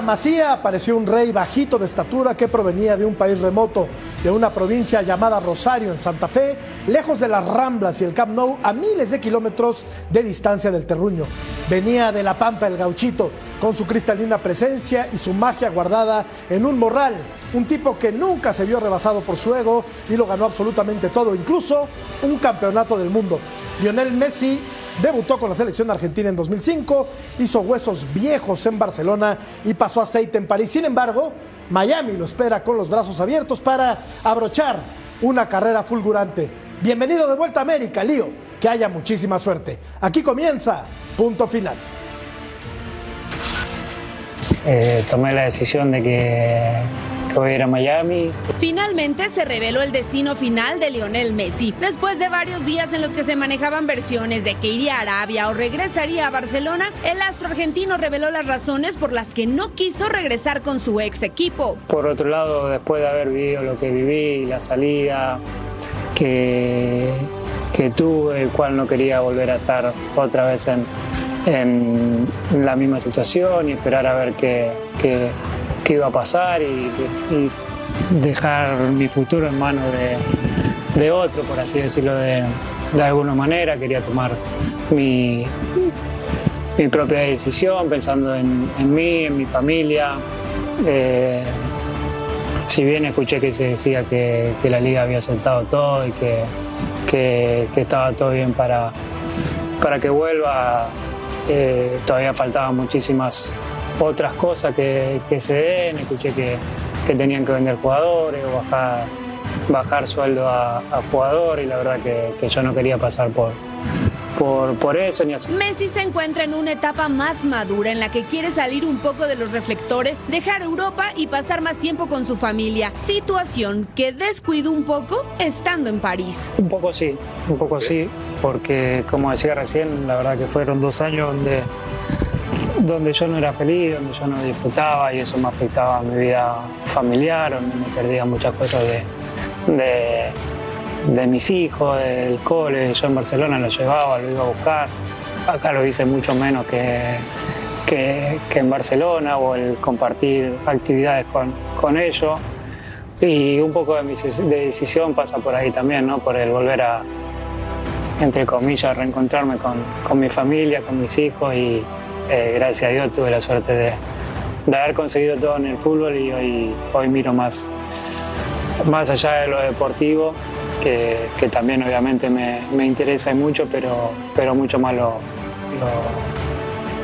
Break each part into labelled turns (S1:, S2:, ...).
S1: Masía apareció un rey bajito de estatura que provenía de un país remoto, de una provincia llamada Rosario, en Santa Fe, lejos de las Ramblas y el Camp Nou, a miles de kilómetros de distancia del terruño. Venía de la Pampa el gauchito, con su cristalina presencia y su magia guardada en un morral. Un tipo que nunca se vio rebasado por su ego y lo ganó absolutamente todo, incluso un campeonato del mundo. Lionel Messi Debutó con la selección argentina en 2005, hizo huesos viejos en Barcelona y pasó aceite en París. Sin embargo, Miami lo espera con los brazos abiertos para abrochar una carrera fulgurante. Bienvenido de vuelta a América, Lío. Que haya muchísima suerte. Aquí comienza punto final.
S2: Eh, tomé la decisión de que, que voy a ir a Miami.
S3: Finalmente se reveló el destino final de Lionel Messi. Después de varios días en los que se manejaban versiones de que iría a Arabia o regresaría a Barcelona, el astro argentino reveló las razones por las que no quiso regresar con su ex equipo.
S2: Por otro lado, después de haber vivido lo que viví, la salida que, que tuve, el cual no quería volver a estar otra vez en, en la misma situación y esperar a ver qué, qué, iba a pasar y, y dejar mi futuro en manos de, otro, por así decirlo de, de alguna manera. Quería tomar mi, mi propia decisión pensando en, mí, en mi familia. Eh, si bien escuché que se decía que, la liga había aceptado todo y que, que, que estaba todo bien para, para que vuelva, eh, todavía faltaban muchísimas otras cosas que, que se den. Escuché que, que tenían que vender jugadores o bajar, bajar sueldo a, a jugadores y la verdad que, que yo no quería pasar por, por, por eso ni así.
S3: Messi se encuentra en una etapa más madura en la que quiere salir un poco de los reflectores, dejar Europa y pasar más tiempo con su familia. Situación que descuidó un poco estando en París.
S2: Un poco sí, un poco sí, porque como decía recién, la verdad que fueron dos años donde, donde yo no era feliz, donde yo no disfrutaba y eso me afectaba a mi vida familiar, donde me perdía muchas cosas de, de, mis hijos, del cole. Yo en Barcelona lo llevaba, lo iba a buscar. Acá lo hice mucho menos que, que, que en Barcelona o el compartir actividades con, con ellos. Y un poco de mi de decisión pasa por ahí también, ¿no? por el volver a, entre comillas, reencontrarme con, con mi familia, con mis hijos y eh, gracias a Dios tuve la suerte de, haber conseguido todo en el fútbol y hoy, miro más, más allá de lo deportivo, que, también obviamente me, interesa mucho, pero, pero mucho más lo,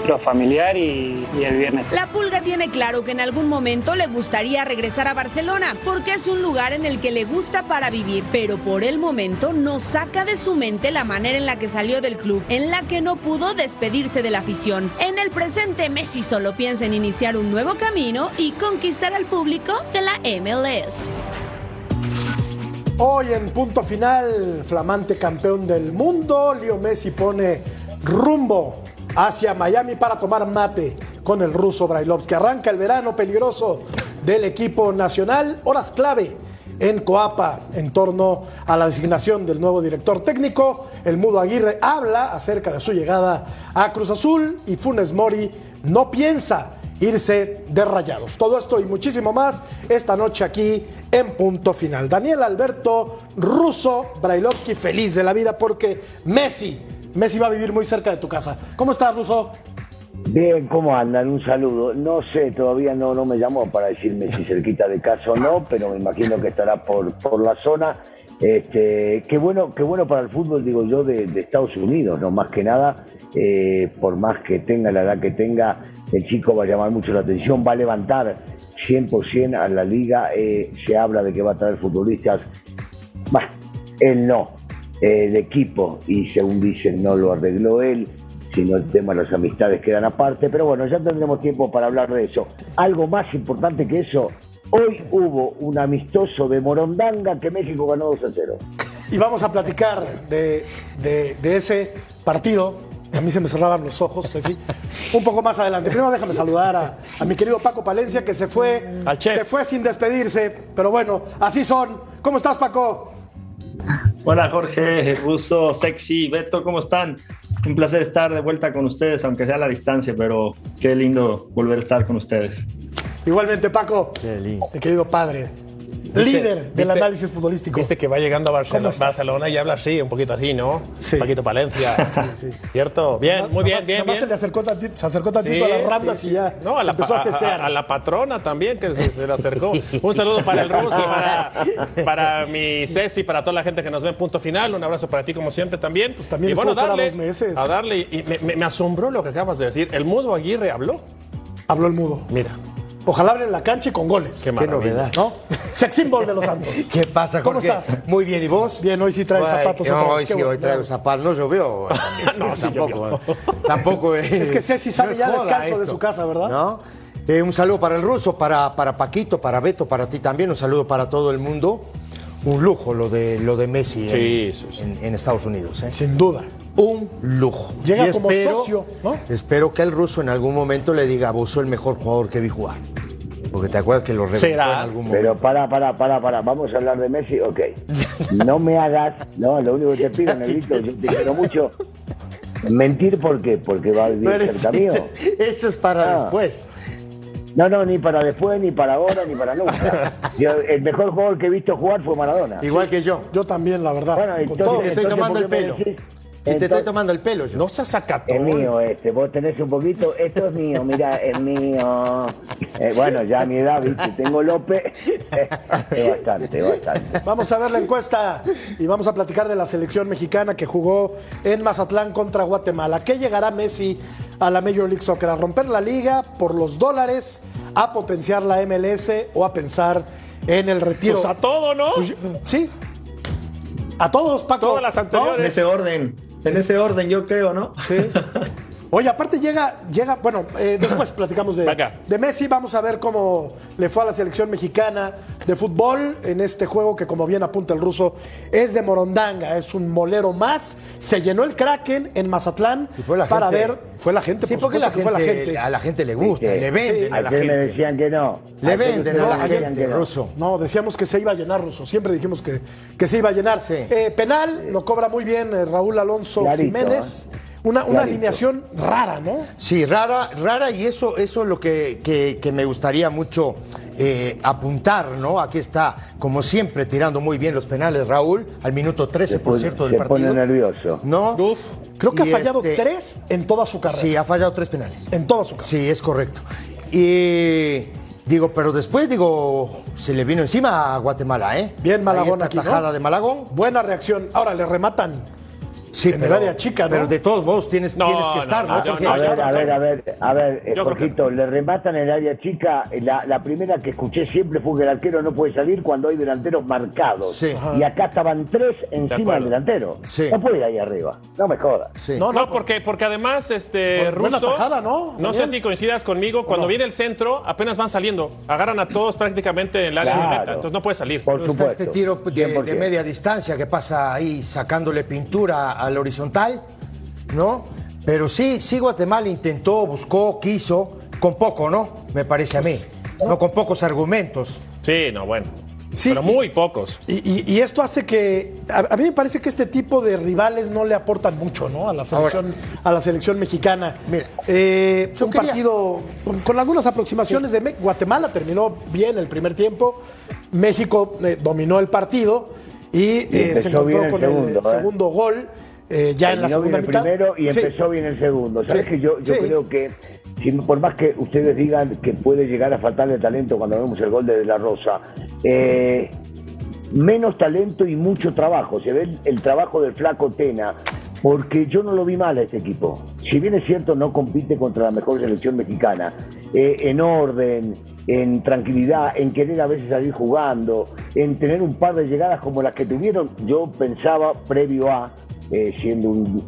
S2: lo familiar y, y, el viernes.
S3: La Pulga tiene claro que en algún momento le gustaría regresar a Barcelona, porque es un lugar en el que le gusta para vivir, pero por el momento no saca de su mente la manera en la que salió del club, en la que no pudo despedirse de la afición. En el presente, Messi solo piensa en iniciar un nuevo camino y conquistar al público de la MLS.
S1: Hoy en punto final, flamante campeón del mundo, Leo Messi pone rumbo hacia Miami para tomar mate con el ruso Brailovsky. Arranca el verano peligroso del equipo nacional, horas clave en Coapa en torno a la designación del nuevo director técnico. El Mudo Aguirre habla acerca de su llegada a Cruz Azul y Funes Mori no piensa irse de rayados. Todo esto y muchísimo más esta noche aquí en punto final. Daniel Alberto Russo Brailovsky feliz de la vida porque Messi, Messi va a vivir muy cerca de tu casa. ¿Cómo estás, Russo?
S4: Bien, ¿cómo andan? Un saludo. No sé, todavía no, no me llamó para decirme si cerquita de casa o no, pero me imagino que estará por, por la zona. Este, qué bueno, qué bueno para el fútbol, digo yo, de, Estados Unidos, no más que nada, eh, por más que tenga la edad que tenga, el chico va a llamar mucho la atención, va a levantar 100% a la liga, eh, se habla de que va a traer futbolistas, bah, él no, el equipo, y según dicen no lo arregló él, sino el tema de las amistades quedan aparte, pero bueno, ya tendremos tiempo para hablar de eso. Algo más importante que eso, Hoy hubo un amistoso de Morondanga que México ganó 2 a 0.
S1: Y vamos a platicar de, ese partido. A mí se me cerraban los ojos, así. Un poco más adelante. Primero déjame saludar a, mi querido Paco Palencia, que se fue, se fue sin despedirse. Pero bueno, así son. ¿Cómo estás, Paco?
S5: Hola, Jorge, Russo, Sexy, Beto, ¿cómo están? Un placer estar de vuelta con ustedes, aunque sea a la distancia, pero qué lindo volver a estar con ustedes.
S1: Igualmente, Paco, mi querido padre, líder del análisis futbolístico.
S6: Viste que va llegando a Barcelona, y habla así, un poquito así, ¿no? Sí. Paquito Palencia. Sí, sí. ¿Cierto? Bien, muy bien, bien.
S1: Además se le acercó tantito, se acercó tantito a las ramas y ya
S6: no, a la, empezó a, a, a, la patrona también, que se, le acercó. un saludo para el ruso, para, para mi Ceci, para toda la gente que nos ve en punto final. Un abrazo para ti, como siempre, también.
S1: Pues también y bueno, darle, dos meses.
S6: A darle, y me, me asombró lo que acabas de decir. ¿El mudo Aguirre habló?
S1: Habló el mudo.
S6: Mira.
S1: Ojalá abren la cancha y con goles.
S6: Qué, novedad. ¿No?
S1: Sex symbol de los Santos.
S7: ¿Qué pasa, Jorge? ¿Cómo estás? Muy bien, ¿y vos?
S1: Bien, hoy sí traes zapatos.
S7: No, hoy sí, hoy traigo zapatos. No llovió. no, tampoco. tampoco es.
S1: Es que Ceci sabe ya descanso de su casa, ¿verdad?
S7: ¿No? Eh, un saludo para el ruso, para, para Paquito, para Beto, para ti también. Un saludo para todo el mundo. Un lujo lo de, lo de Messi en, en, Estados Unidos. ¿eh?
S1: Sin duda
S7: un lujo.
S1: Llega como socio, ¿no?
S7: Espero que el ruso en algún momento le diga, vos sos el mejor jugador que vi jugar. Porque te acuerdas que lo reventó en algún momento.
S4: Pero para, para, para, para. Vamos a hablar de Messi, ok. No me hagas, no, lo único que te pido, Negrito, yo te quiero mucho. Mentir, ¿por qué? Porque va a vivir cerca mío.
S7: Eso es para ah. después.
S4: No, no, ni para después, ni para ahora, ni para nunca. el mejor jugador que he visto jugar fue Maradona.
S7: Igual que yo.
S1: Yo también, la verdad.
S7: Bueno, entonces, estoy tomando el pelo. Y te estoy tomando el pelo.
S6: Yo. No seas sacatón.
S4: Es mío este. Vos tenés un poquito. Esto es mío, mira, es mío. Eh, bueno, ya a mi edad, viste, tengo López. es bastante, bastante.
S1: Vamos a ver la encuesta y vamos a platicar de la selección mexicana que jugó en Mazatlán contra Guatemala. ¿Qué llegará Messi a la Major League Soccer? ¿A romper la liga por los dólares? ¿A potenciar la MLS o a pensar en el retiro?
S6: Pues a todo, ¿no? Pues,
S1: sí. A todos, Paco.
S6: Todas las anteriores.
S5: En ese orden. En ese orden, yo creo, ¿no?
S1: Sí. Oye, aparte llega, llega bueno, eh, después platicamos de, de, Messi, vamos a ver cómo le fue a la selección mexicana de fútbol en este juego que como bien apunta el ruso es de Morondanga, es un molero más, se llenó el Kraken en Mazatlán para ver, fue la gente,
S7: sí, porque la gente, fue la gente. a la gente le gusta, le venden a la gente.
S4: me decían que no.
S7: Le venden a la gente, ruso.
S1: No, decíamos que se iba a llenar, ruso, siempre dijimos que, que se iba a llenar. Eh, penal, lo cobra muy bien eh, Raúl Alonso Jiménez. Una, alineación rara, ¿no?
S7: Sí, rara, rara, y eso, eso es lo que, me gustaría mucho eh, apuntar, ¿no? Aquí está, como siempre, tirando muy bien los penales, Raúl, al minuto 13% del
S4: se
S7: partido.
S4: pone nervioso.
S7: ¿No?
S1: Creo que ha fallado este tres en toda su carrera.
S7: Sí, ha fallado tres penales.
S1: En toda su carrera.
S7: Sí, es correcto. Y digo, pero después, digo, se le vino encima a Guatemala, ¿eh?
S1: Bien Malagón
S7: Ahí tajada de Malagón.
S1: Buena reacción. Ahora le rematan
S7: Sí, en el área chica, ¿no? Pero de todos modos tienes, tienes que estar, ¿no?
S4: a, ver, a ver, a ver, a ver, eh, le rematan en el área chica. La, la, primera que escuché siempre fue que el arquero no puede salir cuando hay delanteros marcados. Sí. Y acá estaban tres encima del delantero. Sí. No puede ir ahí arriba. No me jodas.
S6: No, no, porque, porque además, este, Russo,
S1: ¿no?
S6: No sé si coincidas conmigo, cuando viene el centro, apenas van saliendo. Agarran a todos prácticamente en la área meta, entonces no puede salir.
S7: Por supuesto. Está este tiro de, de media distancia que pasa ahí sacándole pintura a al horizontal, ¿no? Pero sí, sí Guatemala intentó, buscó, quiso, con poco, ¿no? Me parece a mí. No con pocos argumentos.
S6: Sí, no, bueno.
S1: Sí,
S6: pero
S1: y-
S6: muy pocos.
S1: Y, y- y esto hace que. A, a mí me parece que este tipo de rivales no le aportan mucho, ¿no? A la selección, a la selección mexicana.
S7: Mira,
S1: Eh, un
S7: quería-
S1: partido con, con algunas aproximaciones de Me- Guatemala terminó bien el primer tiempo. México eh, dominó el partido y, eh, se encontró
S4: bien el
S1: con
S4: segundo,
S1: el
S4: ¿eh?
S1: segundo gol eh, ya en la
S4: Terminó bien
S1: segunda
S4: el
S1: mitad.
S4: primero y
S1: Sí.
S4: empezó bien el segundo. ¿Sabes
S1: Sí,
S4: que yo, yo
S1: sí.
S4: creo que por más que ustedes digan que puede llegar a faltarle talento cuando vemos el gol de De La Rosa, eh, menos talento y mucho trabajo. Se ve el, el trabajo del flaco Tena, porque yo no lo vi mal a este equipo. Si bien es cierto, no compite contra la mejor selección mexicana, eh, en orden, en tranquilidad, en querer a veces salir jugando, en tener un par de llegadas como las que tuvieron, yo pensaba previo a, eh, siendo un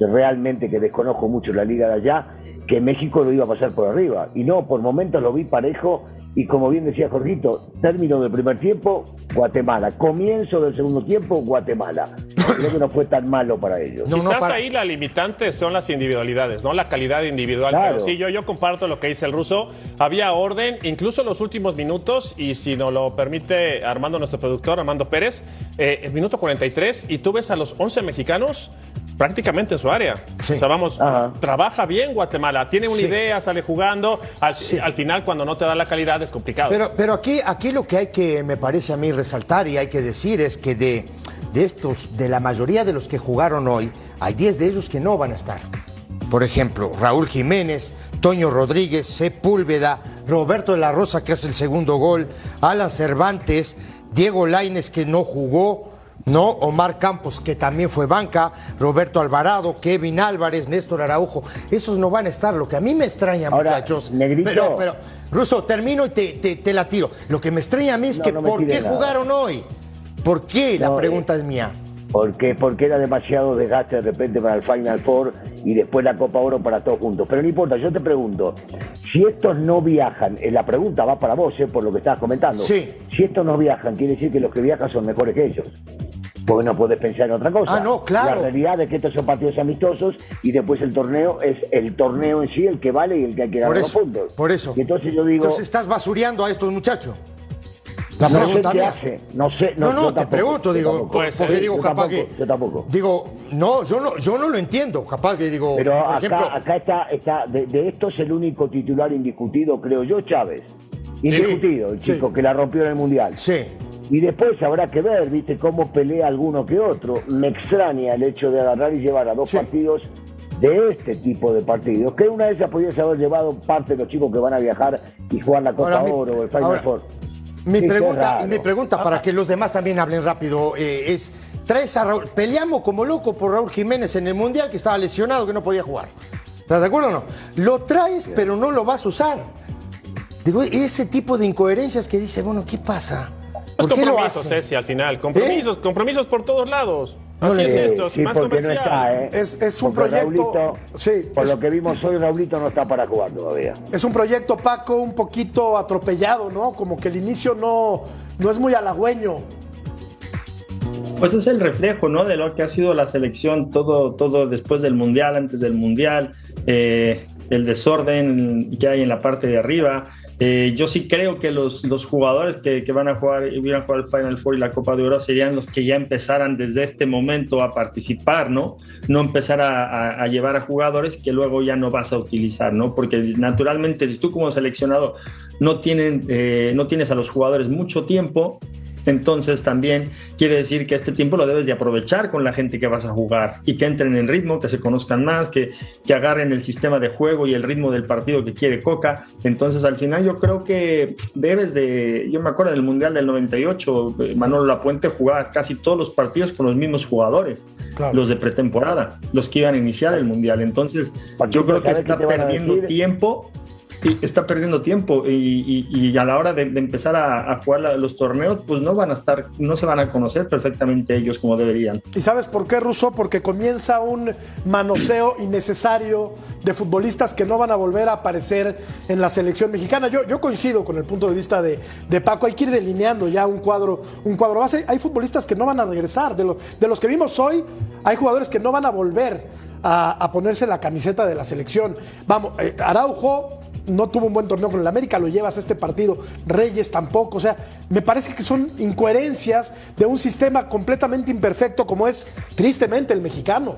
S4: realmente que desconozco mucho la liga de allá, que México lo iba a pasar por arriba. Y no, por momentos lo vi parejo y como bien decía Jorgito, término del primer tiempo, Guatemala. Comienzo del segundo tiempo, Guatemala. Creo que no fue tan malo para ellos.
S7: No, no,
S6: Quizás
S7: para-
S6: ahí la limitante son las individualidades, ¿no? La calidad individual.
S4: Claro.
S6: Pero sí, yo, yo comparto lo que dice el ruso. Había orden, incluso en los últimos minutos, y si nos lo permite Armando, nuestro productor, Armando Pérez, eh, el minuto 43, y tú ves a los 11 mexicanos prácticamente en su área.
S7: Sí.
S6: O sea, vamos,
S4: Ajá.
S6: trabaja bien Guatemala, tiene una
S7: Sí.
S6: idea, sale jugando. Al, al final, cuando no te da la calidad, es complicado.
S7: Pero, pero aquí, aquí lo que hay que, me parece a mí, resaltar y hay que decir es que de, de estos, de la mayoría de los que jugaron hoy, hay 10 de ellos que no van a estar. Por ejemplo, Raúl Jiménez, Toño Rodríguez, Sepúlveda, Roberto de la Rosa, que hace el segundo gol, Alan Cervantes, Diego Laines, que no jugó, ¿no? Omar Campos, que también fue banca, Roberto Alvarado, Kevin Álvarez, Néstor Araujo. Esos no van a estar. Lo que a mí me extraña,
S4: Ahora,
S7: muchachos.
S4: Negrito.
S7: Pero, pero, Ruso, termino y te, te- te la tiro. Lo que me extraña a mí es
S4: No,
S7: que
S4: no
S7: ¿por qué
S4: nada.
S7: jugaron hoy? ¿Por qué? La
S4: No,
S7: pregunta
S4: eh,
S7: es mía.
S4: Porque, porque era demasiado desgaste de repente para el Final Four y después la Copa Oro para todos juntos. Pero no importa, yo te pregunto, si estos no viajan, eh, la pregunta va para vos, eh, por lo que estabas comentando.
S7: Sí.
S4: Si estos no viajan, quiere decir que los que viajan son mejores que ellos. Porque no puedes pensar en otra cosa.
S7: Ah, no, claro.
S4: La realidad es que estos son partidos amistosos y después el torneo es el torneo en sí el que vale y el que hay que ganar los puntos.
S7: por eso.
S4: Y entonces yo digo,
S7: Entonces estás basureando a estos muchachos. La
S4: no sé qué hace, no sé.
S7: No, no,
S4: yo
S7: te
S4: tampoco,
S7: pregunto, digo,
S4: tampoco.
S6: Pues,
S7: porque digo,
S4: yo
S7: capaz
S4: tampoco,
S7: que.
S4: yo tampoco.
S7: Digo, no, yo no, yo no lo entiendo. Capaz que digo,
S4: Pero
S7: por
S4: acá,
S7: ejemplo.
S4: acá está, está de, de estos el único titular indiscutido, creo yo, Chávez. Indiscutido, el chico que la rompió en el Mundial.
S7: Sí.
S4: Y después habrá que ver, viste, cómo pelea alguno que otro. Me extraña el hecho de agarrar y llevar a dos
S7: Sí.
S4: partidos de este tipo de partidos. Que una de esas podías haber llevado parte de los chicos que van a viajar y jugar la Copa
S7: Ahora,
S4: Oro o el Final
S7: ahora,
S4: Four.
S7: Mi
S4: Sí,
S7: pregunta, mi pregunta para que los demás también hablen rápido eh, es: traes a Raúl, peleamos como loco por Raúl Jiménez en el Mundial que estaba lesionado, que no podía jugar. ¿Estás de acuerdo o no? Lo traes, pero no lo vas a usar. Digo, ese tipo de incoherencias que dice, bueno, ¿qué pasa?
S6: Los
S7: ¿Por qué lo
S6: compromisos? Ceci, al final. Compromisos, compromisos por todos lados.
S7: No
S6: Así
S7: le-
S6: es esto,
S4: sí,
S6: más
S4: no
S6: comercial.
S4: está, ¿eh?
S1: Es- es un
S4: Porque
S1: proyecto-
S4: Raulito,
S1: sí,
S4: por
S1: es-
S4: lo que vimos hoy, Raulito no está para jugar todavía.
S1: Es un proyecto, Paco, un poquito atropellado, ¿no? Como que el inicio no, no es muy halagüeño.
S5: Pues es el reflejo, ¿no? De lo que ha sido la selección, todo, todo después del mundial, antes del mundial, eh, el desorden que hay en la parte de arriba. Eh, yo sí creo que los, los jugadores que, que van a jugar y van a jugar el Final Four y la Copa de Oro serían los que ya empezaran desde este momento a participar, ¿no? No empezar a llevar a jugadores que luego ya no vas a utilizar, ¿no? Porque naturalmente, si tú como seleccionado no, tienen, eh, no tienes a los jugadores mucho tiempo, entonces también quiere decir que este tiempo lo debes de aprovechar con la gente que vas a jugar y que entren en ritmo, que se conozcan más, que, que agarren el sistema de juego y el ritmo del partido que quiere Coca. Entonces al final yo creo que debes de, yo me acuerdo del Mundial del 98, eh, Manolo Lapuente jugaba casi todos los partidos con los mismos jugadores,
S1: Claro.
S5: los de pretemporada, los que iban a iniciar el Mundial. Entonces
S4: Paquito,
S5: yo creo que
S4: ¿sabes
S5: está perdiendo tiempo está perdiendo tiempo y, y- a la hora de, empezar a, jugar los torneos, pues no van a estar, no se van a conocer perfectamente ellos como deberían.
S1: ¿Y sabes por qué, Russo? Porque comienza un manoseo innecesario de futbolistas que no van a volver a aparecer en la selección mexicana. Yo, yo coincido con el punto de vista de, de Paco. Hay que ir delineando ya un cuadro, un cuadro base. Hay futbolistas que no van a regresar. De, los de los que vimos hoy, hay jugadores que no van a volver a, a ponerse la camiseta de la selección. Vamos, eh, Araujo no tuvo un buen torneo con el América, lo llevas a este partido, Reyes tampoco, o sea, me parece que son incoherencias de un sistema completamente imperfecto como es tristemente el mexicano.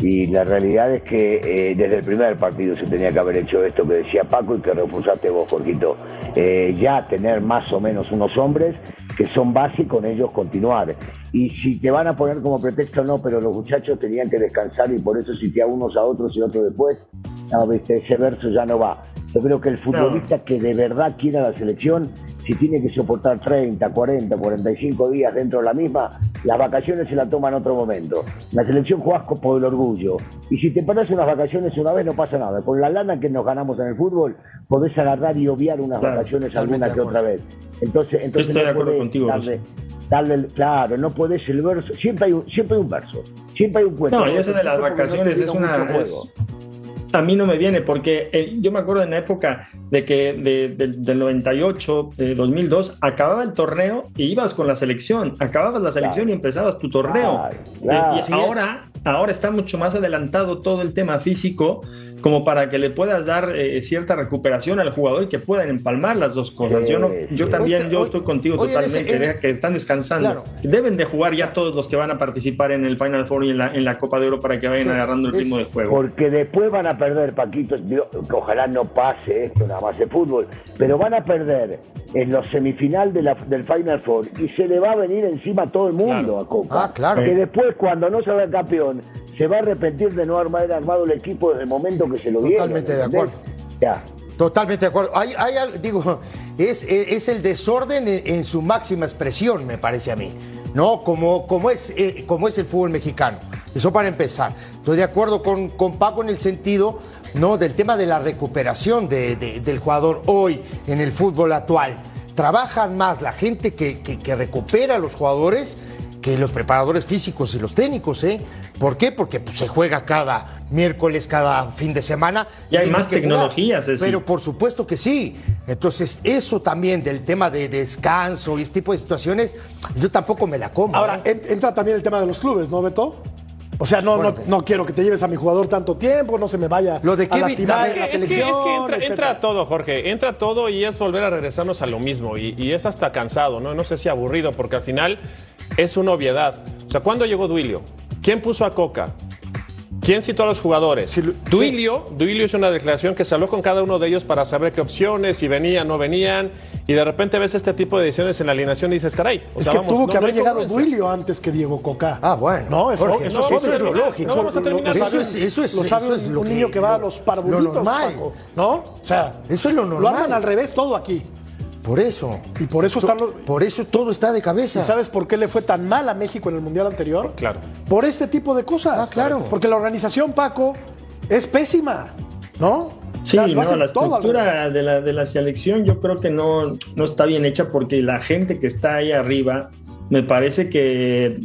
S4: Y la realidad es que eh, desde el primer partido se tenía que haber hecho esto que decía Paco y que refusaste vos, Jorgito. Eh, ya tener más o menos unos hombres que son base con ellos continuar. Y si te van a poner como pretexto, no, pero los muchachos tenían que descansar y por eso si a unos a otros y otros después, no, viste, ese verso ya no va. Yo creo que el futbolista que de verdad quiera la selección, si tiene que soportar 30, 40, 45 días dentro de la misma, las vacaciones se la toma en otro momento. La selección juega por el orgullo. Y si te paras unas vacaciones una vez, no pasa nada. Con la lana que nos ganamos en el fútbol, podés agarrar y obviar unas vacaciones alguna que otra vez. Entonces, entonces
S5: estoy de acuerdo contigo.
S4: Darle, claro, no podés el verso. Siempre hay, un, siempre hay un verso. Siempre hay un cuento.
S5: No, y eso de las vacaciones es una a mí no me viene, porque eh, yo me acuerdo en la época de que del 98, 2002, acababa el torneo y ibas con la selección, acababas la selección y empezabas tu torneo. y ahora, ahora está mucho más adelantado todo el tema físico como para que le puedas dar eh, cierta recuperación al jugador y que puedan empalmar las dos cosas. yo no, yo también, yo estoy contigo totalmente, que están descansando. Deben de jugar ya todos los que van a participar en el Final Four y en la, en la Copa de Oro para que vayan agarrando el ritmo de juego.
S4: Porque después van a perder, Paquito, ojalá no pase esto, nada más de fútbol, pero van a perder en los semifinal de la, del Final Four y se le va a venir encima a todo el mundo a Copa.
S7: Ah, claro.
S4: Que después, cuando no se el campeón, se va a arrepentir de no haber armado el equipo desde el momento que se lo dieron.
S7: Totalmente de acuerdo. Ya. Totalmente de acuerdo. Hay, hay, digo, es, es, el desorden en, su máxima expresión, me parece a mí. ¿No? Como, como, es, eh, como es el fútbol mexicano. Eso para empezar. Estoy de acuerdo con, con Paco en el sentido ¿no? del tema de la recuperación de, del jugador hoy en el fútbol actual. Trabajan más la gente que, que, que recupera a los jugadores que los preparadores físicos y los técnicos, ¿eh? ¿Por qué? Porque pues, se juega cada miércoles, cada fin de semana.
S5: Y hay más tecnologías.
S7: Pero por supuesto que sí. Entonces, eso también del tema de descanso y este tipo de situaciones, yo tampoco me la como.
S1: Ahora,
S7: ¿eh?
S1: entra también el tema de los clubes, ¿no, Beto? O sea, no, no, no, quiero que te lleves a mi jugador tanto tiempo, no se me vaya
S7: Lo de
S1: a lastimar
S6: es, que, es, que, entra, entra, todo, Jorge. Entra todo y es volver a regresarnos a lo mismo. Y, y, es hasta cansado, ¿no? No sé si aburrido, porque al final es una obviedad. O sea, ¿cuándo llegó Duilio? ¿Quién puso a Coca? ¿Quién citó a los jugadores? Duilio, Duilio es una declaración que se habló con cada uno de ellos para saber qué opciones, si venían, no venían, y de repente ves este tipo de decisiones en la alineación y dices, caray.
S1: es que tuvo que haber llegado Duilio antes que Diego Coca.
S7: Ah, bueno.
S1: No, eso,
S7: Jorge,
S1: eso,
S7: eso, es lo lógico.
S6: No vamos a terminar
S7: eso, es, eso es,
S1: lo sabe
S7: eso es
S1: un, niño que, va a los parvulitos,
S7: normal.
S1: Paco, ¿no? O sea,
S7: eso es lo normal.
S1: Lo arman al revés todo aquí.
S7: Por eso.
S1: Y por eso están los...
S7: Por eso todo está de cabeza.
S1: ¿Y sabes por qué le fue tan mal a México en el Mundial anterior?
S6: Claro.
S1: Por este tipo de cosas.
S7: Ah, claro.
S1: Porque la organización, Paco, es pésima, ¿no?
S5: Sí, no, la estructura de la, de la selección yo creo que no, no está bien hecha porque la gente que está ahí arriba, me parece que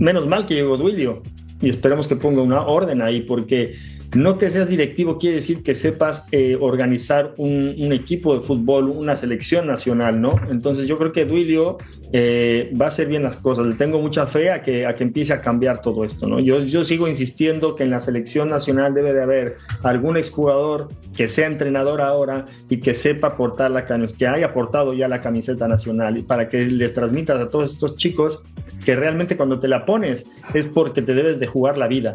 S5: menos mal que llegó Duilio y esperemos que ponga una orden ahí porque no que seas directivo quiere decir que sepas eh, organizar un, equipo de fútbol, una selección nacional, ¿no? Entonces yo creo que Duilio eh, va a hacer bien las cosas. Le tengo mucha fe a que, a que empiece a cambiar todo esto, ¿no? Yo, yo sigo insistiendo que en la selección nacional debe de haber algún exjugador que sea entrenador ahora y que sepa aportar la que haya aportado ya la camiseta nacional y para que le transmitas a todos estos chicos que realmente cuando te la pones es porque te debes de jugar la vida.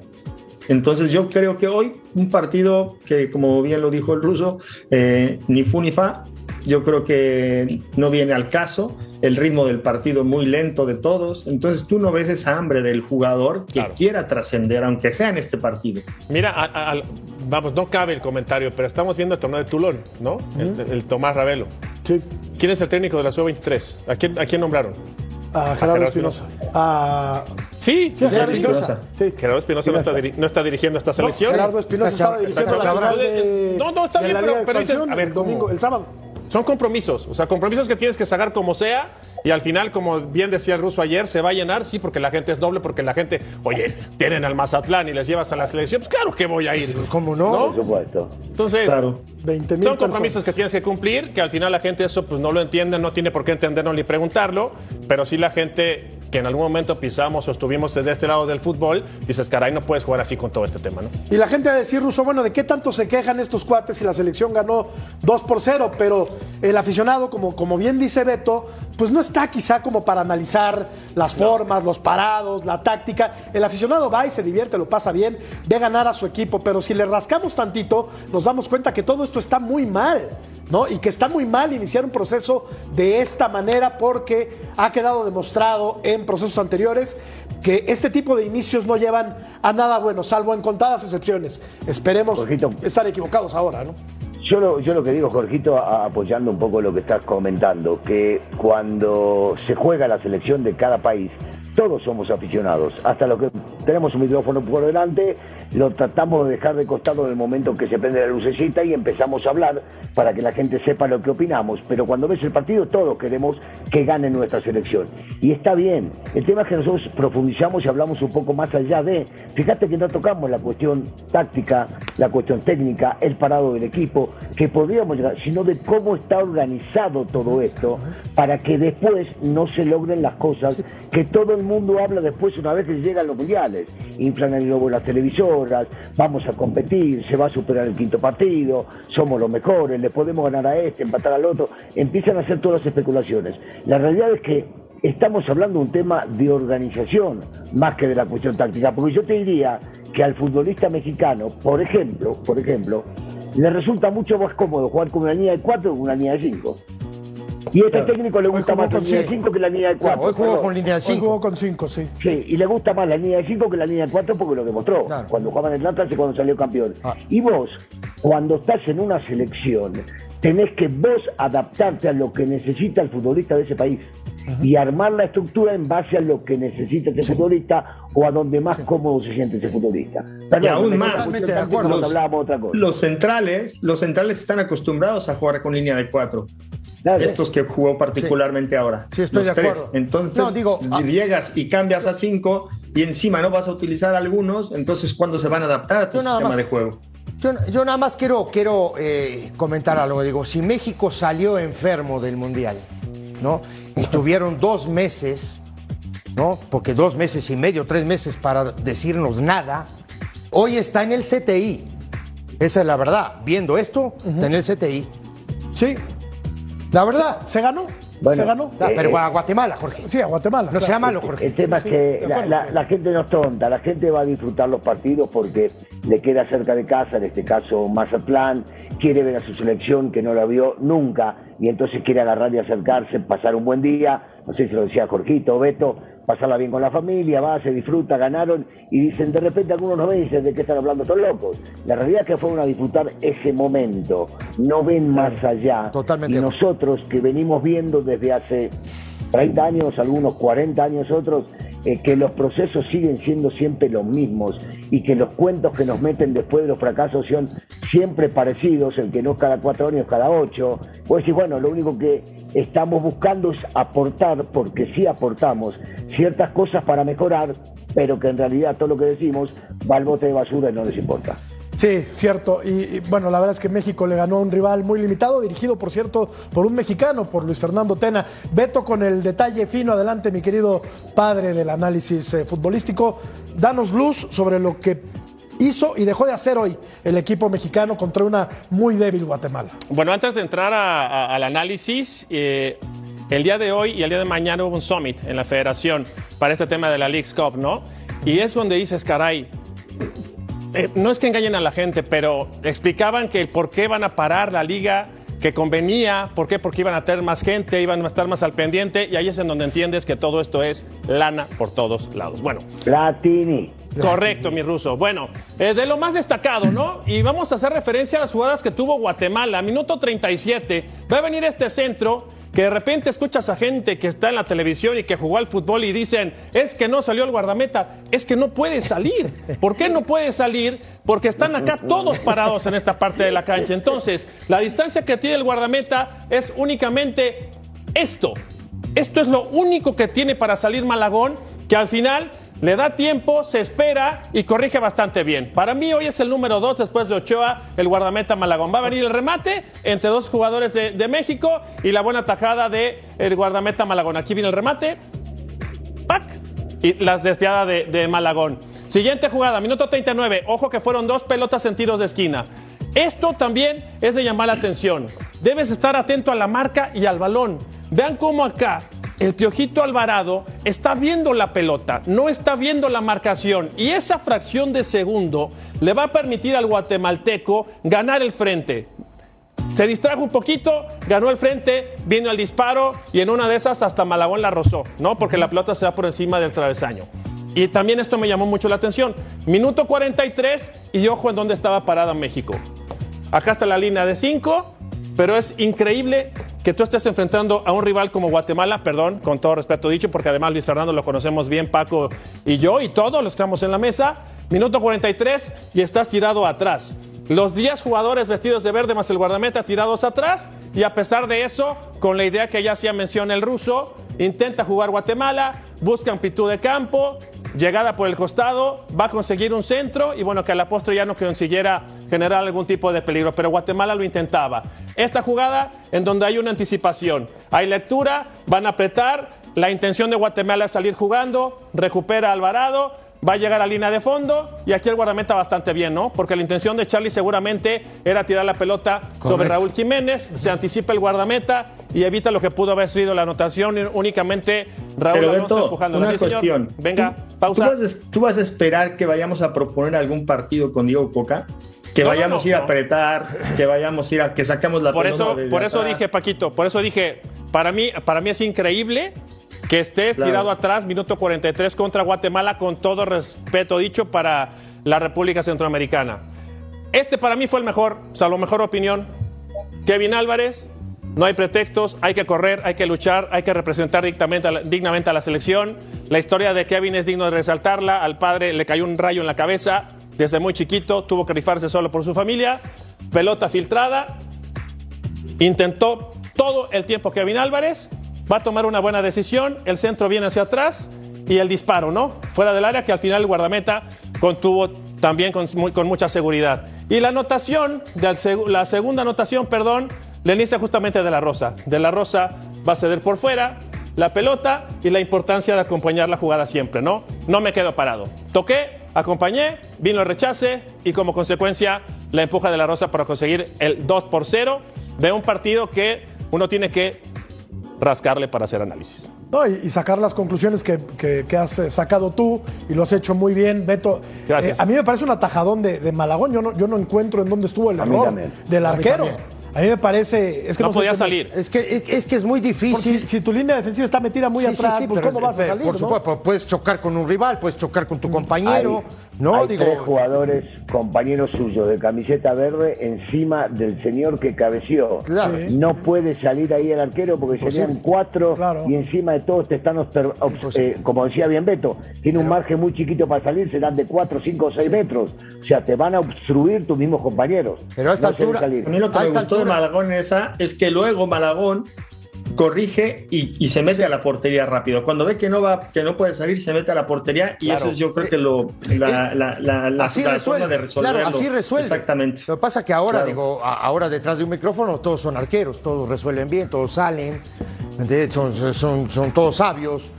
S5: Entonces yo creo que hoy un partido que, como bien lo dijo el ruso, eh, ni fu ni fa, yo creo que no viene al caso, el ritmo del partido es muy lento de todos, entonces tú no ves esa hambre del jugador que quiera trascender, aunque sea en este partido.
S6: Mira, vamos, no cabe el comentario, pero estamos viendo el torneo de Tulón, ¿no? el, Tomás Ravelo.
S1: Sí.
S6: ¿Quién es el técnico de la sub-23? ¿A quién, ¿A quién nombraron?
S1: A Gerardo Espinosa.
S6: Sí,
S1: sí, Gerardo Espinosa. Sí.
S6: Gerardo Espinosa no, no está, dirigiendo esta selección.
S1: Gerardo Espinosa estaba dirigiendo la final de,
S6: No, no, está bien, pero, pero dices, a ver,
S1: el domingo, el sábado.
S6: Son compromisos, o sea, compromisos que tienes que sacar como sea y al final, como bien decía el ruso ayer, se va a llenar, sí, porque la gente es doble, porque la gente, oye, tienen al Mazatlán y les llevas a la selección, pues claro que voy a ir.
S7: Pues, ¿Cómo no?
S4: Por supuesto.
S6: Entonces, son compromisos que tienes que cumplir, que al final la gente eso pues no lo entiende, no tiene por qué entenderlo ni preguntarlo, pero sí la gente que en algún momento pisamos o estuvimos de este lado del fútbol, dices, caray, no puedes jugar así con todo este tema, ¿no?
S1: Y la gente va a decir, Russo, bueno, ¿de qué tanto se quejan estos cuates si la selección ganó 2 por 0? Pero el aficionado, como, como bien dice Beto, pues no está quizá como para analizar las formas, los parados, la táctica. El aficionado va y se divierte, lo pasa bien, ve ganar a su equipo, pero si le rascamos tantito, nos damos cuenta que todo esto está muy mal. ¿no? Y que está muy mal iniciar un proceso de esta manera porque ha quedado demostrado en procesos anteriores que este tipo de inicios no llevan a nada bueno, salvo en contadas excepciones. Esperemos estar equivocados ahora, ¿no?
S4: Yo lo, yo lo que digo, Jorgito, apoyando un poco lo que estás comentando, que cuando se juega la selección de cada país, todos somos aficionados. Hasta los que tenemos un micrófono por delante, lo tratamos de dejar de costado en el momento que se prende la lucecita y empezamos a hablar para que la gente sepa lo que opinamos. Pero cuando ves el partido, todos queremos que gane nuestra selección. Y está bien. El tema es que nosotros profundizamos y hablamos un poco más allá de. Fíjate que no tocamos la cuestión táctica, la cuestión técnica, el parado del equipo, que podríamos llegar, sino de cómo está organizado todo esto para que después no se logren las cosas que todo el mundo habla después una vez que llegan los mundiales. Inflan el globo las televisoras, vamos a competir, se va a superar el quinto partido, somos los mejores, le podemos ganar a este, empatar al otro. Empiezan a hacer todas las especulaciones. La realidad es que estamos hablando de un tema de organización más que de la cuestión táctica, porque yo te diría que al futbolista mexicano, por ejemplo, por ejemplo, le resulta mucho más cómodo jugar con una línea de 4 que con una línea de 5. Y a este técnico le gusta más la
S1: con
S4: línea de
S1: cinco.
S4: 5 que la línea de 4.
S7: Claro, hoy jugó con línea de
S1: Hoy
S7: 5.
S1: jugó con 5, sí.
S4: Sí, y le gusta más la línea de 5 que la línea de 4 porque lo demostró.
S7: Claro.
S4: Cuando jugaba en Atlanta y cuando salió campeón.
S7: Ah.
S4: Y vos, cuando estás en una selección, tenés que vos adaptarte a lo que necesita el futbolista de ese país. Y armar la estructura en base a lo que necesita ese futbolista o a donde más cómodo se siente ese futbolista. Perdón,
S5: Y aún
S4: me
S5: más.
S7: de acuerdo.
S4: otra cosa.
S5: Los centrales, los centrales están acostumbrados a jugar con línea de cuatro. Estos que jugó particularmente ahora.
S7: Sí, estoy
S5: Los
S7: de
S5: tres.
S7: acuerdo.
S5: Entonces,
S7: No, digo, ah.
S5: llegas y cambias a cinco y encima no vas a utilizar algunos, entonces ¿cuándo se van a adaptar a tu sistema
S7: más.
S5: de juego?
S7: Yo, yo nada más quiero, quiero eh, comentar algo. Digo, si México salió enfermo del Mundial, ¿no? Y tuvieron dos meses, ¿no? Porque dos meses y medio, tres meses para decirnos nada, hoy está en el CTI. Esa es la verdad. Viendo esto, está en el CTI.
S1: Sí,
S7: La verdad.
S1: se ganó.
S4: Bueno,
S1: se ganó.
S4: Eh,
S7: pero
S4: eh,
S7: a Guatemala, Jorge.
S1: Sí, a Guatemala.
S7: No
S1: claro.
S7: sea malo, Jorge.
S4: El tema es que la,
S1: acuerdo.
S4: la- la gente no es tonta, la gente va a disfrutar los partidos porque le queda cerca de casa, en este caso Mazatlán, quiere ver a su selección que no la vio nunca y entonces quiere agarrar y acercarse, pasar un buen día, no sé si lo decía Jorgito o Beto, pasarla bien con la familia, va, se disfruta, ganaron y dicen, de repente algunos nos ven y dicen, ¿de qué están hablando estos locos? La realidad es que fueron a disfrutar ese momento, no ven más allá.
S7: Totalmente
S4: Y nosotros que venimos viendo desde hace 30 años, algunos 40 años otros, eh, que los procesos siguen siendo siempre los mismos y que los cuentos que nos meten después de los fracasos son siempre parecidos, el que no es cada cuatro años, cada ocho. Pues decir, bueno, lo único que estamos buscando es aportar, porque sí aportamos ciertas cosas para mejorar, pero que en realidad todo lo que decimos va al bote de basura y no les importa.
S1: Sí, cierto. Y, y, bueno, la verdad es que México le ganó a un rival muy limitado, dirigido, por cierto, por un mexicano, por Luis Fernando Tena. Beto, con el detalle fino, adelante, mi querido padre del análisis eh, futbolístico. Danos luz sobre lo que hizo y dejó de hacer hoy el equipo mexicano contra una muy débil Guatemala.
S6: Bueno, antes de entrar al análisis, eh, el día de hoy y el día de mañana hubo un summit en la federación para este tema de la League's Cup, ¿no? Y es donde dices, caray, eh, no es que engañen a la gente, pero explicaban que el por qué van a parar la liga que convenía, ¿por qué? Porque iban a tener más gente, iban a estar más al pendiente y ahí es en donde entiendes que todo esto es lana por todos lados. Bueno,
S4: Platini.
S6: Correcto, mi ruso. Bueno, eh, de lo más destacado, ¿no? Y vamos a hacer referencia a las jugadas que tuvo Guatemala. Minuto 37. Va a venir este centro que de repente escuchas a gente que está en la televisión y que jugó al fútbol y dicen, es que no salió el guardameta, es que no puede salir. ¿Por qué no puede salir? Porque están acá todos parados en esta parte de la cancha. Entonces, la distancia que tiene el guardameta es únicamente esto. Esto es lo único que tiene para salir Malagón, que al final le da tiempo, se espera y corrige bastante bien. Para mí hoy es el número dos después de Ochoa, el guardameta Malagón. Va a venir el remate entre dos jugadores de, de México y la buena tajada del el guardameta Malagón. Aquí viene el remate. ¡pac! Y las desviadas de, de Malagón. Siguiente jugada, minuto 39. Ojo que fueron dos pelotas en tiros de esquina. Esto también es de llamar la atención. Debes estar atento a la marca y al balón. Vean cómo acá el Piojito Alvarado está viendo la pelota, no está viendo la marcación. Y esa fracción de segundo le va a permitir al guatemalteco ganar el frente. Se distrajo un poquito, ganó el frente, vino el disparo y en una de esas hasta Malagón la rozó, ¿no? Porque la pelota se va por encima del travesaño. Y también esto me llamó mucho la atención. Minuto 43 y ojo en dónde estaba parada México. Acá está la línea de 5, pero es increíble que tú estés enfrentando a un rival como Guatemala, perdón, con todo respeto dicho, porque además Luis Fernando lo conocemos bien, Paco y yo, y todos los que estamos en la mesa. Minuto 43 y estás tirado atrás. Los 10 jugadores vestidos de verde más el guardameta tirados atrás y a pesar de eso, con la idea que ya hacía mención el ruso, intenta jugar Guatemala, busca amplitud de campo, llegada por el costado, va a conseguir un centro y bueno, que a la postre ya no consiguiera generar algún tipo de peligro, pero Guatemala lo intentaba. Esta jugada en donde hay una anticipación, hay lectura, van a apretar, la intención de Guatemala es salir jugando, recupera a Alvarado, va a llegar a línea de fondo y aquí el guardameta bastante bien, ¿no? Porque la intención de Charlie seguramente era tirar la pelota sobre Raúl Jiménez, se anticipa el guardameta y evita lo que pudo haber sido la anotación únicamente Raúl
S5: Pero
S6: Alonso
S5: Beto,
S6: empujando.
S5: una
S6: Sí, señor.
S5: cuestión.
S6: Venga,
S5: ¿Tú-
S6: pausa.
S5: ¿tú vas, a, tú vas a esperar que vayamos a proponer algún partido con Diego Coca? Que
S6: No, no,
S5: vayamos
S6: no,
S5: a ir a
S6: no.
S5: apretar, que vayamos a ir a que saquemos la
S6: Por eso, por eso
S5: atrás.
S6: dije, Paquito, por eso dije, para mí, para mí es increíble que estés
S5: Claro.
S6: tirado atrás, minuto 43 contra Guatemala, con todo respeto dicho para la República Centroamericana. Este para mí fue el mejor, o sea, la mejor opinión. Kevin Álvarez, no hay pretextos, hay que correr, hay que luchar, hay que representar dignamente a la, selección. La historia de Kevin es digno de resaltarla. Al padre le cayó un rayo en la cabeza desde muy chiquito, tuvo que rifarse solo por su familia. Pelota filtrada, intentó todo el tiempo Kevin Álvarez, va a tomar una buena decisión, el centro viene hacia atrás y el disparo, ¿no? Fuera del área que al final el guardameta contuvo también con, mucha seguridad. Y la anotación, la segunda anotación, perdón, le inicia justamente de la Rosa. De la Rosa va a ceder por fuera la pelota y la importancia de acompañar la jugada siempre, ¿no? No me quedo parado. Toqué, acompañé, vino el rechace y como consecuencia la empuja de la Rosa para conseguir el 2 por 0 de un partido que uno tiene que rascarle para hacer análisis.
S1: No, y, y sacar las conclusiones que, que- que has eh, sacado tú y lo has hecho muy bien, Beto.
S6: Gracias.
S1: Eh, a mí me parece un atajadón de, de Malagón. Yo no, yo no encuentro en dónde estuvo el
S4: A
S1: error del arquero. A mí me parece. Es que
S6: No
S1: sé
S6: podía salir.
S7: Es que, es, es que es muy difícil.
S1: si, si tu línea defensiva está metida muy
S7: Sí,
S1: atrás,
S7: sí,
S1: pues
S7: pero-
S1: ¿cómo vas a salir?
S7: Por
S1: no?
S7: supuesto, puedes chocar con un rival, puedes chocar con tu compañero,
S4: Hay-
S7: ¿no?
S4: hay
S7: Digo,
S4: tres jugadores, compañeros suyos de camiseta verde, encima del señor que cabeció.
S7: Claro.
S1: Sí.
S4: No puede salir ahí el arquero porque serían cuatro
S1: Claro.
S4: y encima de todos te están, eh, como decía bien Beto, tiene un margen muy chiquito para salir, serán de cuatro, cinco o seis metros. O sea, te van a obstruir tus mismos compañeros.
S7: Pero a esta
S4: No
S7: altura-
S4: salir.
S5: A mí lo que
S7: A
S5: me gustó de
S7: altura-
S5: Malagón en esa es que luego Malagón corrige y, y se mete a la portería rápido. Cuando ve que no va, que no puede salir, se mete a la portería y
S6: Claro.
S5: eso es yo creo que lo la, la, la, la-
S7: así resuelve.
S5: forma de resolverlo.
S7: Claro, así resuelve.
S5: Exactamente.
S7: Lo que pasa es que ahora,
S5: Claro.
S7: digo, ahora detrás de un micrófono todos son arqueros, todos resuelven bien, todos salen. Son, son, son todos sabios,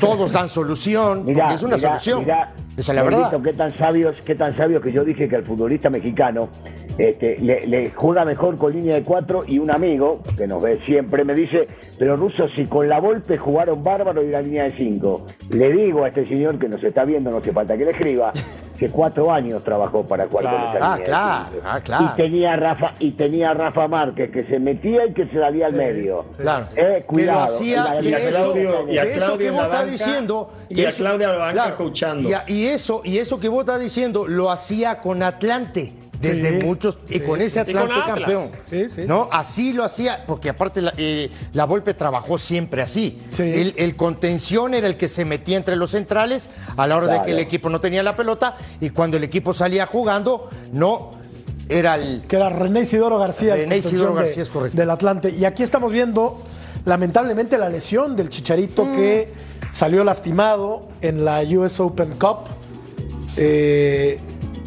S7: todos dan solución, es una solución.
S4: mirá,
S7: Esa es la verdad.
S4: Qué tan sabios, qué tan sabios que yo dije que el futbolista mexicano este, le, le juega mejor con línea de cuatro y un amigo que nos ve siempre me dice, pero Russo, si con la Volpe jugaron bárbaro y la línea de cinco. Le digo a este señor que nos está viendo, no hace falta que le escriba, que cuatro años trabajó para con
S6: Claro.
S7: Ah, claro, ah, claro.
S4: Y tenía a Rafa, y tenía a Rafa Márquez que se metía y que se salía al medio.
S7: Claro.
S4: Eh, cuidado.
S7: Hacía,
S4: Y
S7: eso,
S5: Claudio- y a
S7: que vos
S5: la
S7: estás diciendo.
S5: y a
S7: eso-
S5: Claudio en la banca coachando.
S7: Y, a- y eso, y eso que vos estás diciendo lo hacía con Atlante. Desde
S1: Sí,
S7: muchos, y con ese
S6: con
S7: Atlante campeón.
S1: Sí, sí.
S7: ¿No? Así lo hacía, porque aparte la, eh, la Volpe trabajó siempre así.
S1: Sí.
S7: El, el contención era el que se metía entre los centrales a la hora de que el equipo no tenía la pelota y cuando el equipo salía jugando, no era el.
S1: que era René Isidoro García.
S7: René Isidoro
S1: de-
S7: García, es correcto.
S1: Del Atlante. Y aquí estamos viendo, lamentablemente, la lesión del Chicharito
S7: Mm.
S1: que salió lastimado en la US Open Cup. Eh,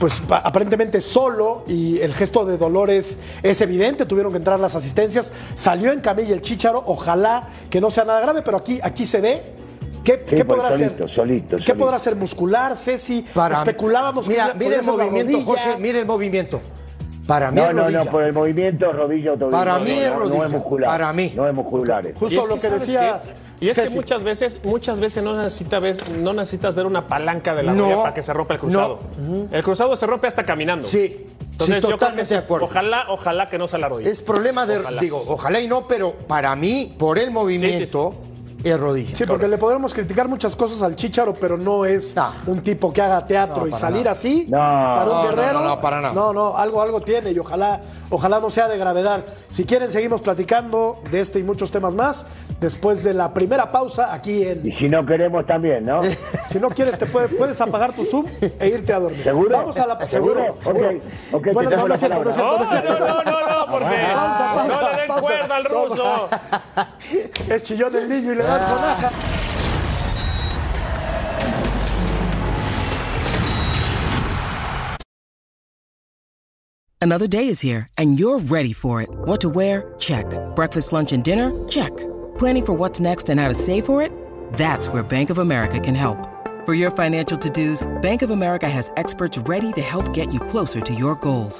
S1: pues pa- aparentemente solo y el gesto de Dolores es evidente, tuvieron que entrar las asistencias, salió en camilla el Chicharo, ojalá que no sea nada grave, pero aquí, aquí se ve ¿Qué,
S4: Sí,
S1: qué
S4: pues,
S1: podrá
S4: solito,
S1: ser?
S4: solito,
S1: ¿Qué
S4: solito.
S1: podrá ser muscular, Ceci?
S7: Para
S1: Especulábamos
S7: mira,
S1: que
S7: mira el movimiento. Jorge, mira el movimiento. Para mí
S4: No,
S7: es
S4: no,
S7: rodilla.
S4: no, por el movimiento rodilla tobillo.
S7: Para
S4: no,
S7: mí
S4: no,
S7: es rodilla.
S4: No es muscular.
S7: Para mí.
S4: No es muscular. eso.
S1: Justo
S6: es
S1: lo que,
S6: ¿sabes
S1: decías.
S6: qué? Y es que muchas veces, muchas veces no necesitas ver, no necesitas ver una palanca de la
S7: No.
S6: rodilla para que se rompa el cruzado. El cruzado se rompe hasta caminando.
S7: Sí,
S6: Entonces
S7: sí,
S6: yo creo
S7: totalmente
S6: que
S7: de acuerdo.
S6: Ojalá, ojalá que no sea la rodilla.
S7: Es problema de,
S6: Ojalá.
S7: digo, ojalá y no, pero para mí, por el movimiento, es rodilla.
S1: Sí, porque le podremos criticar muchas cosas al Chicharo, pero no es
S7: No.
S1: un tipo que haga teatro
S7: No,
S1: y salir
S7: nada.
S1: así
S4: No.
S1: para un guerrero.
S7: no, no, para nada.
S1: No, no, algo, algo tiene y ojalá, ojalá no sea de gravedad. Si quieren, seguimos platicando de este y muchos temas más después de la primera pausa aquí en.
S4: Y si no queremos también, ¿no?
S1: Si no quieres, te puede- puedes apagar tu Zoom e irte a dormir.
S4: ¿Seguro?
S1: Vamos a la
S4: ¿Seguro?
S1: seguro.
S4: Ok, ok, te
S1: Bueno, no, no, no, no,
S6: porque
S1: Pausa, pausa,
S6: no le den
S1: pausa.
S6: cuerda al ruso.
S1: Es chillón el niño y le dan sonaja.
S8: Another day is here, and you're ready for it. What to wear? Check. Breakfast, lunch, and dinner? Check. Planning for what's next and how to save for it? That's where Bank of America can help. For your financial to dos, Bank of America has experts ready to help get you closer to your goals.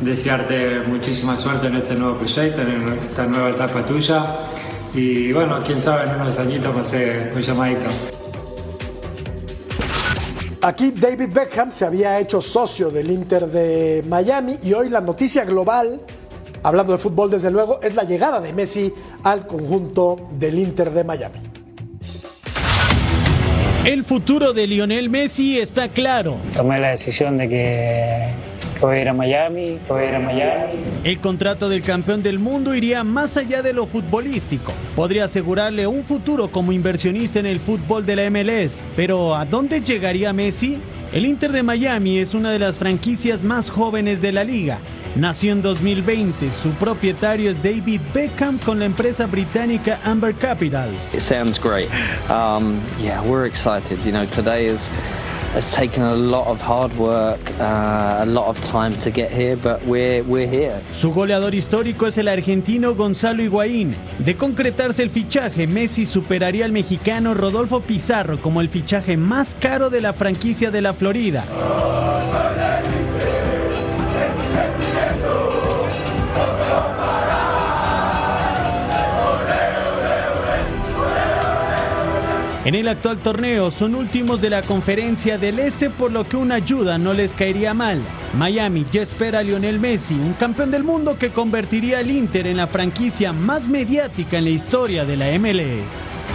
S9: desearte muchísima suerte en este nuevo proyecto, en esta nueva etapa tuya y bueno, quién sabe en unos añitos me hace un llamadito.
S1: Aquí David Beckham se había hecho socio del Inter de Miami y hoy la noticia global, hablando de fútbol desde luego, es la llegada de Messi al conjunto del Inter de Miami.
S10: El futuro de Lionel Messi está claro.
S2: Tomé la decisión de que, que voy a ir a Miami, que voy a ir a Miami.
S10: El contrato del campeón del mundo iría más allá de lo futbolístico. Podría asegurarle un futuro como inversionista en el fútbol de la MLS. Pero ¿a dónde llegaría Messi? El Inter de Miami es una de las franquicias más jóvenes de la liga. Nació en 2020. Su propietario es David Beckham con la empresa británica Amber Capital.
S11: It sounds great. Um, yeah, we're excited. You know, today is has taken a lot of hard work, uh, a lot of time to get here, but we're we're here.
S10: Su goleador histórico es el argentino Gonzalo Higuaín. De concretarse el fichaje, Messi superaría al mexicano Rodolfo Pizarro como el fichaje más caro de la franquicia de la Florida. En el actual torneo son últimos de la conferencia del Este por lo que una ayuda no les caería mal. Miami ya espera a Lionel Messi, un campeón del mundo que convertiría al Inter en la franquicia más mediática en la historia de la MLS.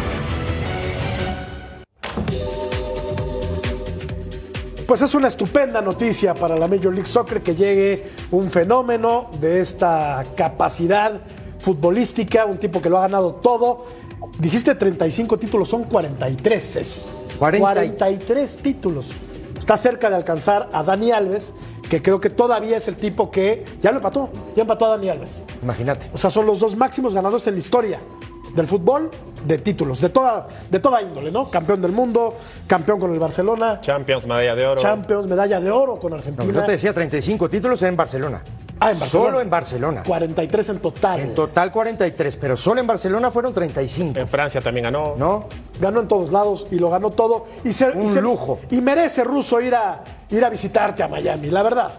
S1: Pues es una estupenda noticia para la Major League Soccer que llegue un fenómeno de esta capacidad futbolística, un tipo que lo ha ganado todo. Dijiste 35 títulos, son 43, Ceci.
S7: 40.
S1: 43 títulos. Está cerca de alcanzar a Dani Alves, que creo que todavía es el tipo que ya lo empató, ya empató a Dani Alves.
S7: Imagínate.
S1: O sea, son los dos máximos ganadores en la historia del fútbol de títulos, de toda, de toda índole, ¿no? Campeón del mundo, campeón con el Barcelona,
S6: Champions, medalla de oro.
S1: Champions, medalla de oro con
S7: No,
S1: Argentina.
S7: yo te decía 35 títulos en Barcelona.
S1: Ah, en Barcelona.
S7: Solo en Barcelona.
S1: 43 en total.
S7: En total 43, pero solo en Barcelona fueron 35.
S6: En Francia también ganó.
S7: ¿No?
S1: Ganó en todos lados y lo ganó todo. Y ser,
S7: Un
S1: y ser-
S7: lujo.
S1: Y merece Russo ir a, ir a visitarte a Miami, la verdad.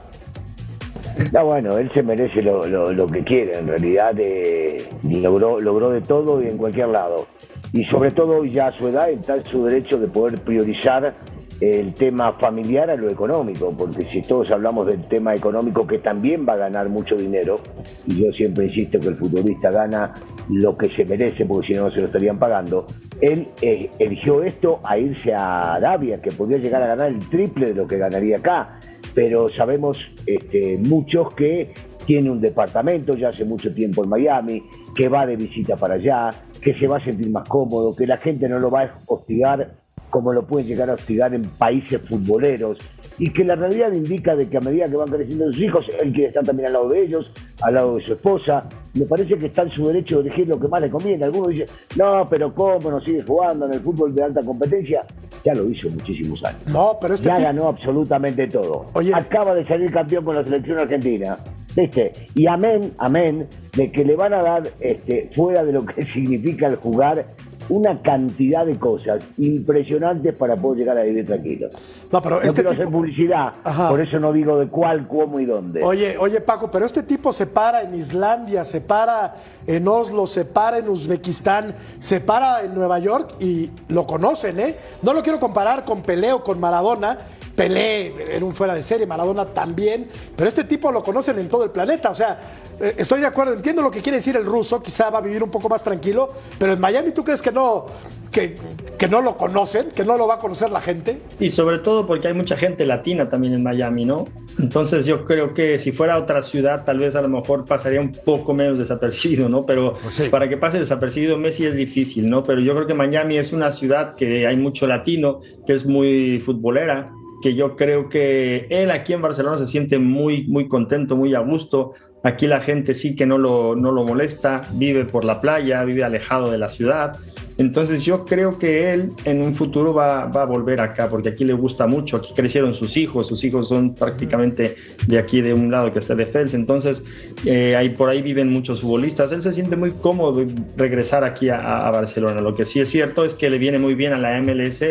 S4: No, bueno, él se merece lo, lo- lo que quiere, en realidad eh, logró, logró de todo y en cualquier lado. Y sobre todo ya a su edad está en su derecho de poder priorizar el tema familiar a lo económico, porque si todos hablamos del tema económico que también va a ganar mucho dinero, y yo siempre insisto que el futbolista gana lo que se merece, porque si no, no se lo estarían pagando, él eh, eligió esto a irse a Arabia, que podría llegar a ganar el triple de lo que ganaría acá. Pero sabemos este, muchos que tiene un departamento ya hace mucho tiempo en Miami, que va de visita para allá, que se va a sentir más cómodo, que la gente no lo va a hostigar como lo pueden llegar a hostigar en países futboleros y que la realidad indica de que a medida que van creciendo sus hijos, él quiere estar también al lado de ellos, al lado de su esposa. Me parece que está en su derecho de elegir lo que más le conviene. Algunos dicen, no, pero ¿cómo no sigue jugando en el fútbol de alta competencia? Ya lo hizo muchísimos años.
S1: No, pero este
S4: ya
S1: tipo-
S4: ganó absolutamente todo.
S1: Oye.
S4: Acaba de salir campeón con la selección argentina. ¿Viste? Y amén, amén, de que le van a dar, este, fuera de lo que significa el jugar, una cantidad de cosas impresionantes para poder llegar a vivir tranquilo.
S1: No, pero
S4: No
S1: este
S4: quiero
S1: tipo-
S4: hacer publicidad,
S1: Ajá.
S4: por eso no digo de cuál, cómo y dónde.
S1: Oye, oye Paco, pero este tipo se para en Islandia, se para en Oslo, se para en Uzbekistán, se para en Nueva York y lo conocen, ¿eh? No lo quiero comparar con Pelé o con Maradona. Pelé era un fuera de serie, Maradona también, pero este tipo lo conocen en todo el planeta. O sea, eh, estoy de acuerdo, entiendo lo que quiere decir el ruso, quizá va a vivir un poco más tranquilo, pero en Miami tú crees que no, que, que no lo conocen, que no lo va a conocer la gente.
S5: Y sobre todo porque hay mucha gente latina también en Miami, ¿no? Entonces yo creo que si fuera otra ciudad, tal vez a lo mejor pasaría un poco menos desapercibido, ¿no? Pero para que pase desapercibido Messi es difícil, ¿no? Pero yo creo que Miami es una ciudad que hay mucho latino, que es muy futbolera, que yo creo que él aquí en Barcelona se siente muy, muy contento, muy a gusto. Aquí la gente sí que no lo, no lo molesta, vive por la playa, vive alejado de la ciudad. Entonces yo creo que él en un futuro va, va a volver acá, porque aquí le gusta mucho, aquí crecieron sus hijos, sus hijos son prácticamente de aquí, de un lado que está de Fels, entonces eh, ahí, por ahí viven muchos futbolistas, él se siente muy cómodo regresar aquí a, a Barcelona, lo que sí es cierto es que le viene muy bien a la MLS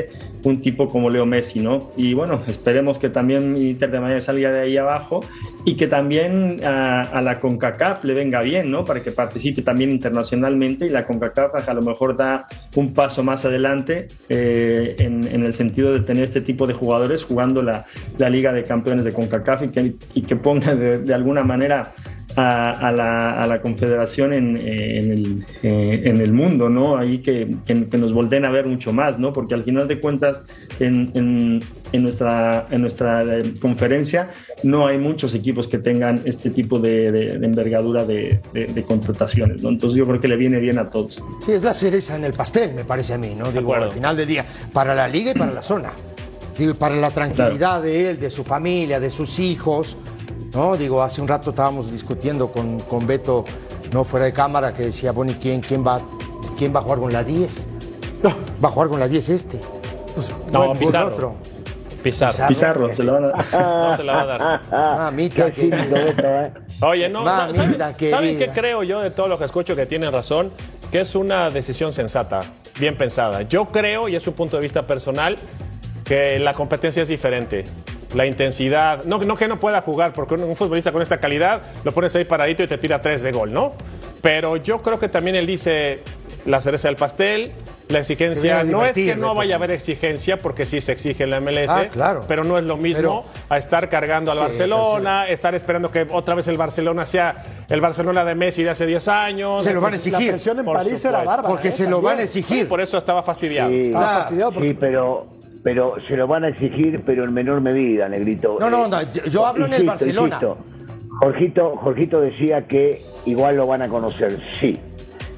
S5: un tipo como Leo Messi, ¿no? Y bueno, esperemos que también Inter de Miami salga de ahí abajo y que también a, a la CONCACAF le venga bien, ¿no? Para que participe también internacionalmente y la CONCACAF a lo mejor da un paso más adelante eh, en, el sentido de tener este tipo de jugadores jugando la, la Liga de Campeones de CONCACAF y que, y que ponga de alguna manera a, a, la, a, la, confederación en, en, el, eh, en, el, mundo, ¿no? Ahí que, que, que, nos volteen a ver mucho más, ¿no? Porque al final de cuentas, en, en nuestra, en nuestra eh, conferencia no hay muchos equipos que tengan este tipo de, de, de envergadura de, contrataciones, ¿no? Entonces yo creo que le viene bien a todos.
S7: Sí, es la cereza en el pastel, me parece a mí, ¿no? Digo, al final del día, para la liga y para la zona. Digo, para la tranquilidad claro. de él, de su familia, de sus hijos, ¿no? Digo, hace un rato estábamos discutiendo con, con Beto, no fuera de cámara, que decía, bueno, ¿y quién, quién, va, quién va a jugar con la 10? Va a jugar con la 10 este.
S6: Pues, no, no Pizarro. Otro. Pizarro.
S5: Pizarro, Pizarro, se lo van a dar.
S6: no se la va a dar.
S7: Mamita querida.
S6: Oye, no, ¿saben, ¿saben qué creo yo de todo lo que escucho que tienen razón? Que es una decisión sensata, bien pensada. Yo creo, y es un punto de vista personal, que la competencia es diferente la intensidad. No, no que no pueda jugar, porque un, un, futbolista con esta calidad lo pones ahí paradito y te tira tres de gol, ¿no? Pero yo creo que también él dice la cereza del pastel, la exigencia. No es que no vaya a haber exigencia, porque sí se exige en la MLS,
S7: ah, claro.
S6: pero no es lo mismo pero, a estar cargando al sí, Barcelona, estar esperando que otra vez el Barcelona sea el Barcelona de Messi de hace 10 años.
S7: Se lo van a exigir.
S1: La presión en
S6: por
S1: París
S6: supuesto.
S1: era bárbara.
S7: Porque
S1: ¿eh?
S7: se lo van a exigir.
S6: Por eso estaba fastidiado.
S4: Sí,
S1: estaba
S4: ah,
S1: fastidiado. Porque...
S4: Sí, pero pero se lo van a exigir, pero en menor medida, Negrito.
S7: No, no, no yo, hablo
S4: insisto,
S7: en el Barcelona.
S4: Insisto. Jorgito, Jorgito decía que igual lo van a conocer, sí.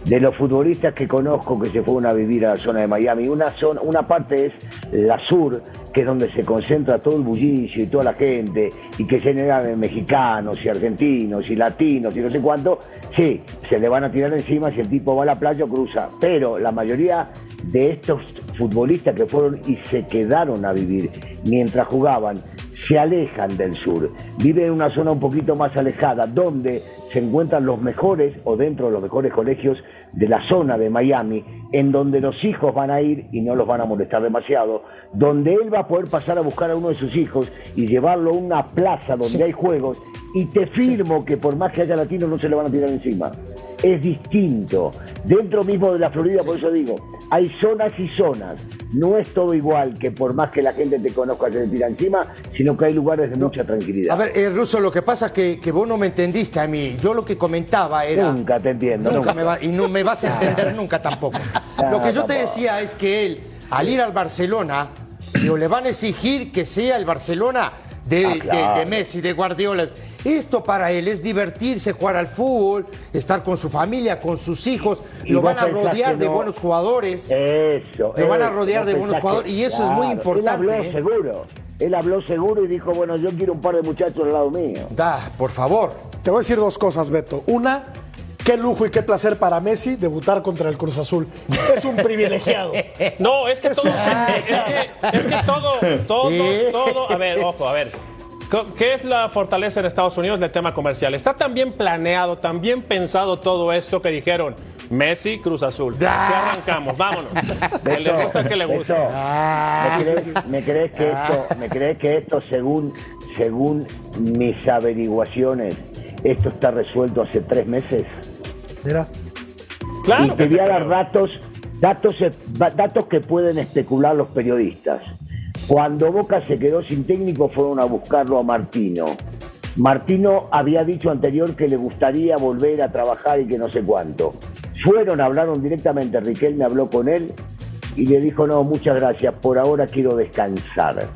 S4: De los futbolistas que conozco que se fueron a vivir a la zona de Miami, una, zona, una parte es la sur, que es donde se concentra todo el bullicio y toda la gente, y que de mexicanos y argentinos y latinos y no sé cuánto, sí, se le van a tirar encima si el tipo va a la playa o cruza. Pero la mayoría de estos futbolistas que fueron y se quedaron a vivir mientras jugaban, se alejan del sur, viven en una zona un poquito más alejada, donde se encuentran los mejores o dentro de los mejores colegios de la zona de Miami, en donde los hijos van a ir y no los van a molestar demasiado, donde él va a poder pasar a buscar a uno de sus hijos y llevarlo a una plaza donde sí. hay juegos, y te firmo que por más que haya latinos no se le van a tirar encima. Es distinto. Dentro mismo de la Florida, por eso digo, hay zonas y zonas. No es todo igual que por más que la gente te conozca se te tira encima, sino que hay lugares de mucha tranquilidad.
S7: A ver, eh, Russo, lo que pasa es que, que vos no me entendiste a mí. Yo lo que comentaba era...
S4: Nunca te entiendo.
S7: Nunca
S4: nunca.
S7: Me va, y no me vas a entender nunca tampoco. Lo que yo te decía es que él, al ir al Barcelona, digo, le van a exigir que sea el Barcelona de,
S4: Ah,
S7: de-
S4: claro.
S7: de Messi, de Guardiola. Esto para él es divertirse, jugar al fútbol, estar con su familia, con sus hijos.
S4: Y
S7: Lo van a rodear de
S4: no-
S7: buenos jugadores.
S4: Eso.
S7: Lo van a rodear de buenos jugadores, y eso es muy importante,
S4: Él habló
S7: ¿eh?
S4: seguro. Él habló seguro y dijo, bueno, yo quiero un par de muchachos al lado mío.
S7: Da, por favor.
S1: Te voy a decir dos cosas, Beto. Una, qué lujo y qué placer para Messi debutar contra el Cruz Azul. Es un privilegiado.
S6: No, es que
S1: Es
S6: todo.
S1: un-
S6: Es que, es que todo, todo, todo. A ver, ojo, a ver. ¿Qué es la fortaleza en Estados Unidos del tema comercial? Está tan bien planeado, tan bien pensado todo esto que dijeron Messi, Cruz Azul. Así arrancamos, vámonos. Que le gusta que le gusta.
S4: Beto,
S7: Ah,
S4: ¿me, crees, me crees que esto, ¿Me crees que esto, según, según mis averiguaciones, esto está resuelto hace tres meses?
S1: Mira.
S6: Claro
S4: y
S6: que
S4: te voy
S6: te
S4: a dar datos, datos, datos que pueden especular los periodistas. Cuando Boca se quedó sin técnico fueron a buscarlo a Martino. Martino había dicho anterior que le gustaría volver a trabajar y que no sé cuánto. Fueron, hablaron directamente, Riquelme habló con él y le dijo, no, muchas gracias, por ahora quiero descansar.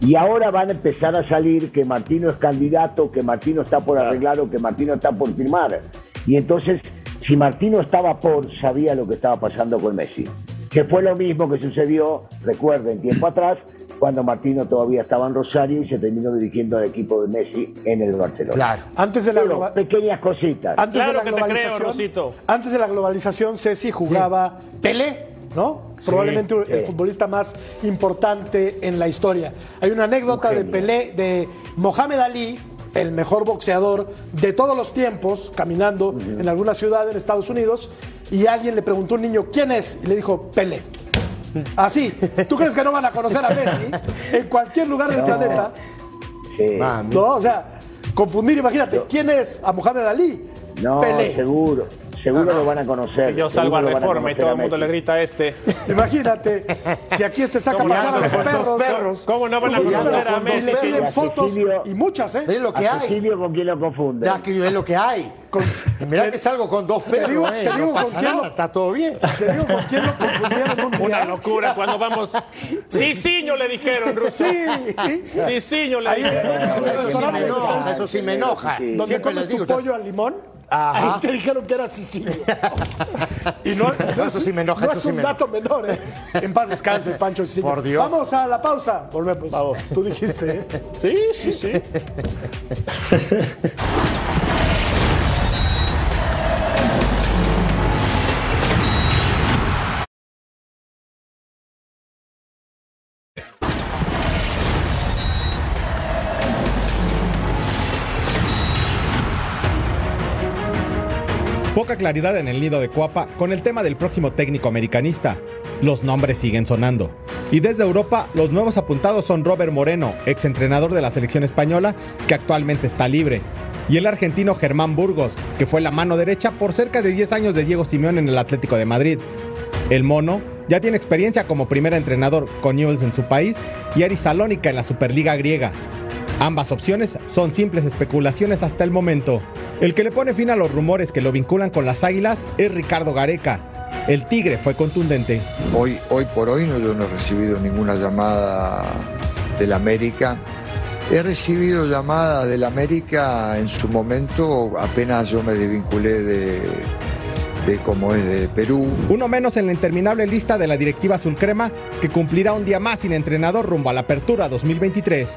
S4: Y ahora van a empezar a salir que Martino es candidato, que Martino está por arreglar o que Martino está por firmar. Y entonces, si Martino estaba por, sabía lo que estaba pasando con Messi. Que fue lo mismo que sucedió, recuerden, tiempo atrás, cuando Martino todavía estaba en Rosario y se terminó dirigiendo al equipo de Messi en el Barcelona.
S7: Claro.
S1: Antes de la
S4: Pero pequeñas cositas.
S1: Antes
S6: Claro
S1: de la
S6: que te creo,
S1: globalización,
S6: Rosito.
S1: antes de la globalización, Ceci jugaba Pelé, ¿no?
S7: Sí,
S1: Probablemente el futbolista más importante en la historia. Hay una anécdota
S4: Un
S1: de. Pelé, de Mohamed Ali, el mejor boxeador de todos los tiempos, caminando en alguna ciudad en Estados Unidos, y alguien le preguntó a un niño, ¿quién es? Y le dijo, Pelé. Así, ¿tú crees que no van a conocer a Messi en cualquier lugar del planeta?
S4: Sí.
S1: No, o sea, confundir, imagínate, ¿quién es a Mohamed Ali?
S4: No,
S1: Pelé.
S4: seguro. Seguro lo van a conocer.
S6: Si yo salgo a reforma y todo el mundo le grita a este.
S1: Imagínate, si aquí este saca a
S6: ¿Cómo
S1: pasar a los perros.
S7: perros?
S6: ¿Cómo no van a conocer a Messi?
S1: le
S6: si-
S1: piden
S4: A
S1: fotos
S4: Cecilio-
S1: y muchas, ¿eh?
S7: Es lo que hay.
S4: Cecilio con quién lo confunde.
S7: Ya que es lo que hay. Y mirá que salgo con dos perros,
S1: digo-
S7: eh,
S1: te digo
S7: no
S1: con
S7: pasa
S1: quién
S7: nada,
S1: lo-
S7: está todo bien.
S1: Te digo con quién lo confundieron un día.
S6: Una locura cuando vamos. Sí, sí, le dijeron, Ruso.
S1: Sí.
S6: Sí, sí, le dijeron.
S7: Eso sí me enoja, eso sí me enoja. Siempre
S1: comes tu pollo al limón,
S7: Ajá.
S1: ahí te dijeron que era Sicilio. y no,
S7: No, eso sí me enoja,
S1: no
S7: eso
S1: es
S7: sí
S1: un
S7: me
S1: dato menor, ¿eh? En paz descanse, Pancho Sicilio.
S7: Por Dios.
S1: Vamos a la pausa. Volvemos. Vamos. Tú dijiste, ¿eh?
S6: Sí, sí, sí.
S12: Poca claridad en el nido de Cuapa con el tema del próximo técnico americanista. Los nombres siguen sonando. Y desde Europa, los nuevos apuntados son Robert Moreno, exentrenador de la selección española, que actualmente está libre, y el argentino Germán Burgos, que fue la mano derecha por cerca de 10 años de Diego Simeón en el Atlético de Madrid. El mono ya tiene experiencia como primer entrenador con Newell's en su país y Aris Salónica en la Superliga griega. Ambas opciones son simples especulaciones hasta el momento. El que le pone fin a los rumores que lo vinculan con las Águilas es Ricardo Gareca. El Tigre fue contundente.
S13: Hoy, hoy por hoy no, yo no he recibido ninguna llamada del América. He recibido llamadas del América en su momento, apenas yo me desvinculé de, de como es de Perú.
S12: Uno menos en la interminable lista de la directiva azul crema que cumplirá un día más sin entrenador rumbo a la apertura 2023.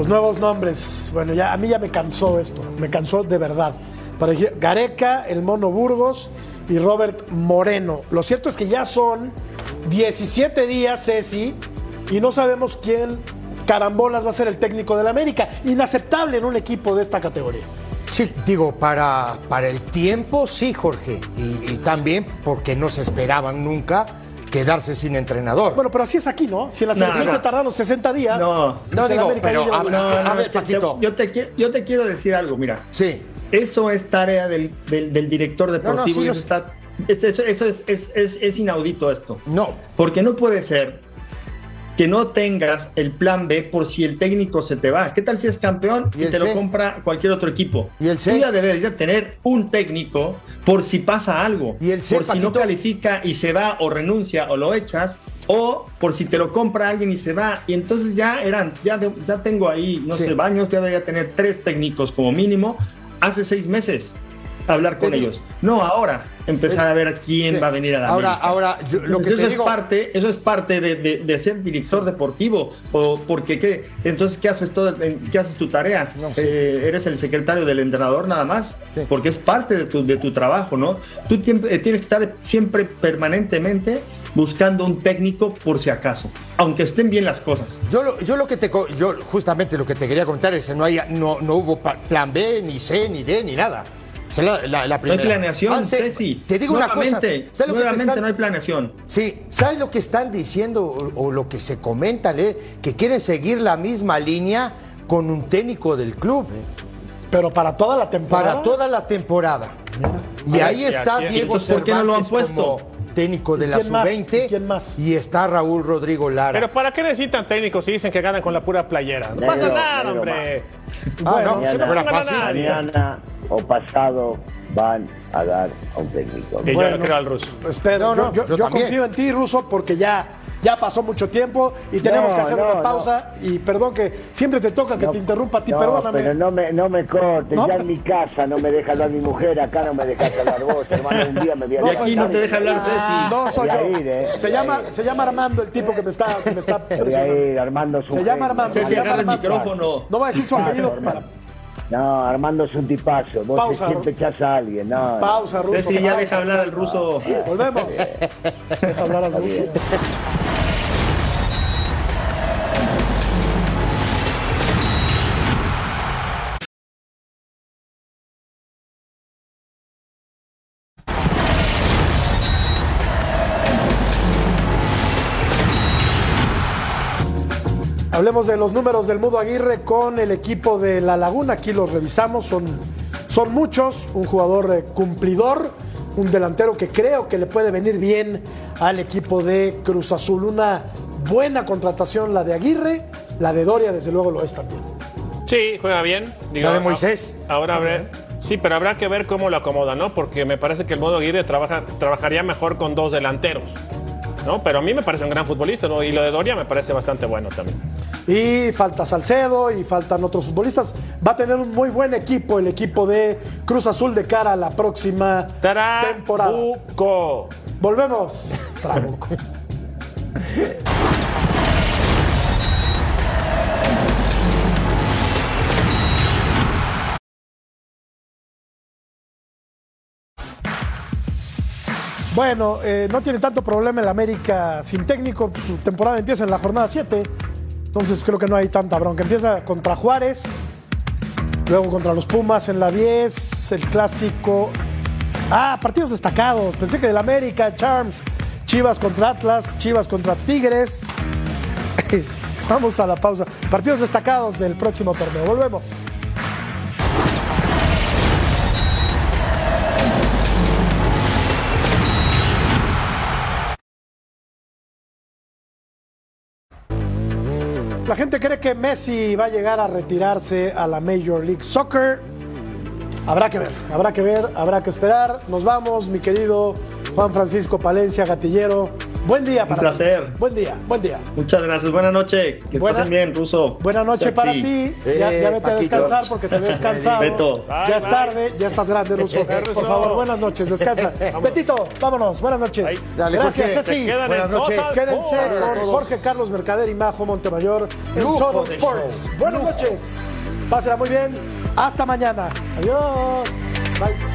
S1: Los nuevos nombres. Bueno, ya a mí ya me cansó esto. Me cansó de verdad. Para Gareca, el Mono Burgos y Robert Moreno. Lo cierto es que ya son 17 días, Ceci, y no sabemos quién carambolas va a ser el técnico del América. Inaceptable en un equipo de esta categoría.
S7: Sí, digo, para, para el tiempo, sí, Jorge. Y también porque no se esperaban nunca quedarse sin entrenador.
S1: Bueno, pero así es aquí, ¿no? Si en la
S5: No,
S1: selección
S5: no.
S1: se tardaron 60 días.
S5: No,
S1: pues
S7: no digo, pero a-
S1: llegó.
S5: No, no,
S7: A ver, Paquito.
S5: yo, te, yo te quiero decir algo, mira.
S7: Sí.
S5: Eso es tarea del, del- del director deportivo.
S7: sí,
S5: y eso está, es- eso, eso es, es- es- es inaudito esto.
S7: No.
S5: Porque no puede ser que no tengas el plan B por si el técnico se te va. ¿Qué tal si es campeón
S7: ¿Y
S5: te
S7: C?
S5: lo compra cualquier otro equipo?
S7: ¿Y el C?
S5: Tú ya tener un técnico por si pasa algo.
S7: ¿Y el C,
S5: por si no califica y se va o renuncia o lo echas o por si te lo compra alguien y se va. Y entonces ya eran, ya, de- ya tengo ahí, no sé, baños, ya debería tener tres técnicos como mínimo hace seis meses. Hablar con ellos. No ahora, empezar a ver quién
S7: Sí.
S5: va a venir a la
S7: Ahora-
S5: América.
S7: ahora, yo- lo que
S5: Entonces,
S7: te
S5: eso
S7: digo-
S5: es parte, eso es parte de, de- de ser director deportivo. O porque qué, entonces qué haces todo, qué haces tu tarea. Eh, eres el secretario del entrenador nada más, porque es parte de tu, de tu trabajo, ¿no? Tú eh, tienes que estar siempre permanentemente buscando un técnico por si acaso, aunque estén bien las cosas.
S7: Yo lo, yo lo que te yo justamente lo que te quería comentar es que no hay no, no hubo plan B ni C ni D ni nada. Esa es la, la- la
S5: No hay planeación,
S7: Hace-
S5: Ceci.
S7: Te digo una cosa.
S5: Nuevamente,
S7: ¿sabes lo que te
S5: nuevamente
S7: están-
S5: no hay planeación.
S7: Sí, ¿sabes lo que están diciendo o, o lo que se comenta, eh? que quieren seguir la misma línea con un técnico del club?
S1: Pero para toda la temporada.
S7: Para toda la temporada. Y
S1: ver,
S7: ahí
S1: ¿y
S7: está? Diego
S1: Entonces, ¿por qué no lo han puesto?
S7: como técnico de
S1: ¿Y
S7: la
S1: quién más?
S7: sub-20
S1: ¿Y quién más?
S7: y está Raúl Rodrigo Lara.
S6: Pero ¿para qué necesitan técnicos si dicen que ganan con la pura playera? No pasa nada,
S4: negro,
S6: hombre.
S7: Ah, no,
S4: mañana,
S7: si fuera fácil.
S4: mañana o pasado van a dar a un técnico.
S6: Y yo le creo al ruso.
S1: Espero,
S7: No, no,
S1: yo, yo-
S7: yo
S1: confío en ti, Ruso, porque ya, ya pasó mucho tiempo y tenemos
S4: No,
S1: que hacer
S4: no,
S1: una
S4: no.
S1: pausa. Y perdón que siempre te toca que te interrumpa a ti,
S4: No,
S1: perdóname.
S4: pero no me, no me cortes,
S1: No,
S4: ya
S1: pero-
S4: en mi casa no me deja hablar mi mujer, acá no me dejas hablar vos, hermano, un día me voy a
S5: Y aquí no te deja hablar Ceci.
S1: No soy yo.
S4: ir, eh,
S1: se, llama, se llama Armando el tipo que me está, que me está
S4: Voy a ir, Armando es un
S1: Se llama. Armando.
S5: Ceci,
S1: se llama
S5: agarra el
S1: Armando.
S5: micrófono.
S1: No voy a decir su apellido. para-
S4: No, Armando es un tipazo, vos
S1: Pausa,
S4: siempre echás a alguien, no.
S1: Pausa, Ruso.
S5: Ceci, ya deja hablar al ruso.
S1: Volvemos. Deja hablar al Ruso. Hablemos de los números del Mudo Aguirre con el equipo de La Laguna. Aquí los revisamos. Son, son muchos. Un jugador eh, cumplidor. Un delantero que creo que le puede venir bien al equipo de Cruz Azul. Una buena contratación la de Aguirre. La de Doria, desde luego, lo es también.
S6: Sí, juega bien.
S7: La de Moisés.
S6: Ahora habrá, sí, pero habrá que ver cómo lo acomoda, ¿no? Porque me parece que el modo Aguirre trabaja, trabajaría mejor con dos delanteros. ¿No? Pero a mí me parece un gran futbolista, ¿no? Y lo de Doria me parece bastante bueno también.
S1: Y falta Salcedo y faltan otros futbolistas. Va a tener un muy buen equipo el equipo de Cruz Azul de cara a la próxima temporada.
S6: Trabuco.
S1: Volvemos. Trabuco. Bueno, eh, no tiene tanto problema el América sin técnico. Su temporada empieza en la jornada 7. Entonces creo que no hay tanta bronca. Empieza contra Juárez, luego contra los Pumas en la 10, el clásico. Ah, partidos destacados. Pensé que del América, Charms, Chivas contra Atlas, Chivas contra Tigres. Vamos a la pausa. Partidos destacados del próximo torneo. Volvemos. La gente cree que Messi va a llegar a retirarse a la Major League Soccer. Habrá que ver, habrá que ver, habrá que esperar. Nos vamos, mi querido Juan Francisco Palencia, gatillero. Buen día para
S5: Un placer.
S1: ti. Buen día, buen día.
S5: Muchas gracias. Buenas noches. Que
S1: Buena-
S5: pasen bien, Ruso.
S1: Buena noche
S5: Sexy.
S1: para ti. Ya, ya
S7: Eh,
S1: vete a descansar porque te ves cansado.
S5: Beto.
S1: ya es tarde, ya estás grande, Ruso. Por favor, buenas noches, descansa. Betito, vámonos, buenas noches.
S7: Dale,
S1: Gracias,
S7: Jorge.
S1: Ceci.
S7: Buenas
S6: en
S7: noches.
S1: Quédense con. Jorge Carlos Mercader y Majo Montemayor en
S7: Lujo
S1: Total Sports. Buenas
S7: Lujo.
S1: noches. Pásenla muy bien. Hasta mañana. Adiós. Bye.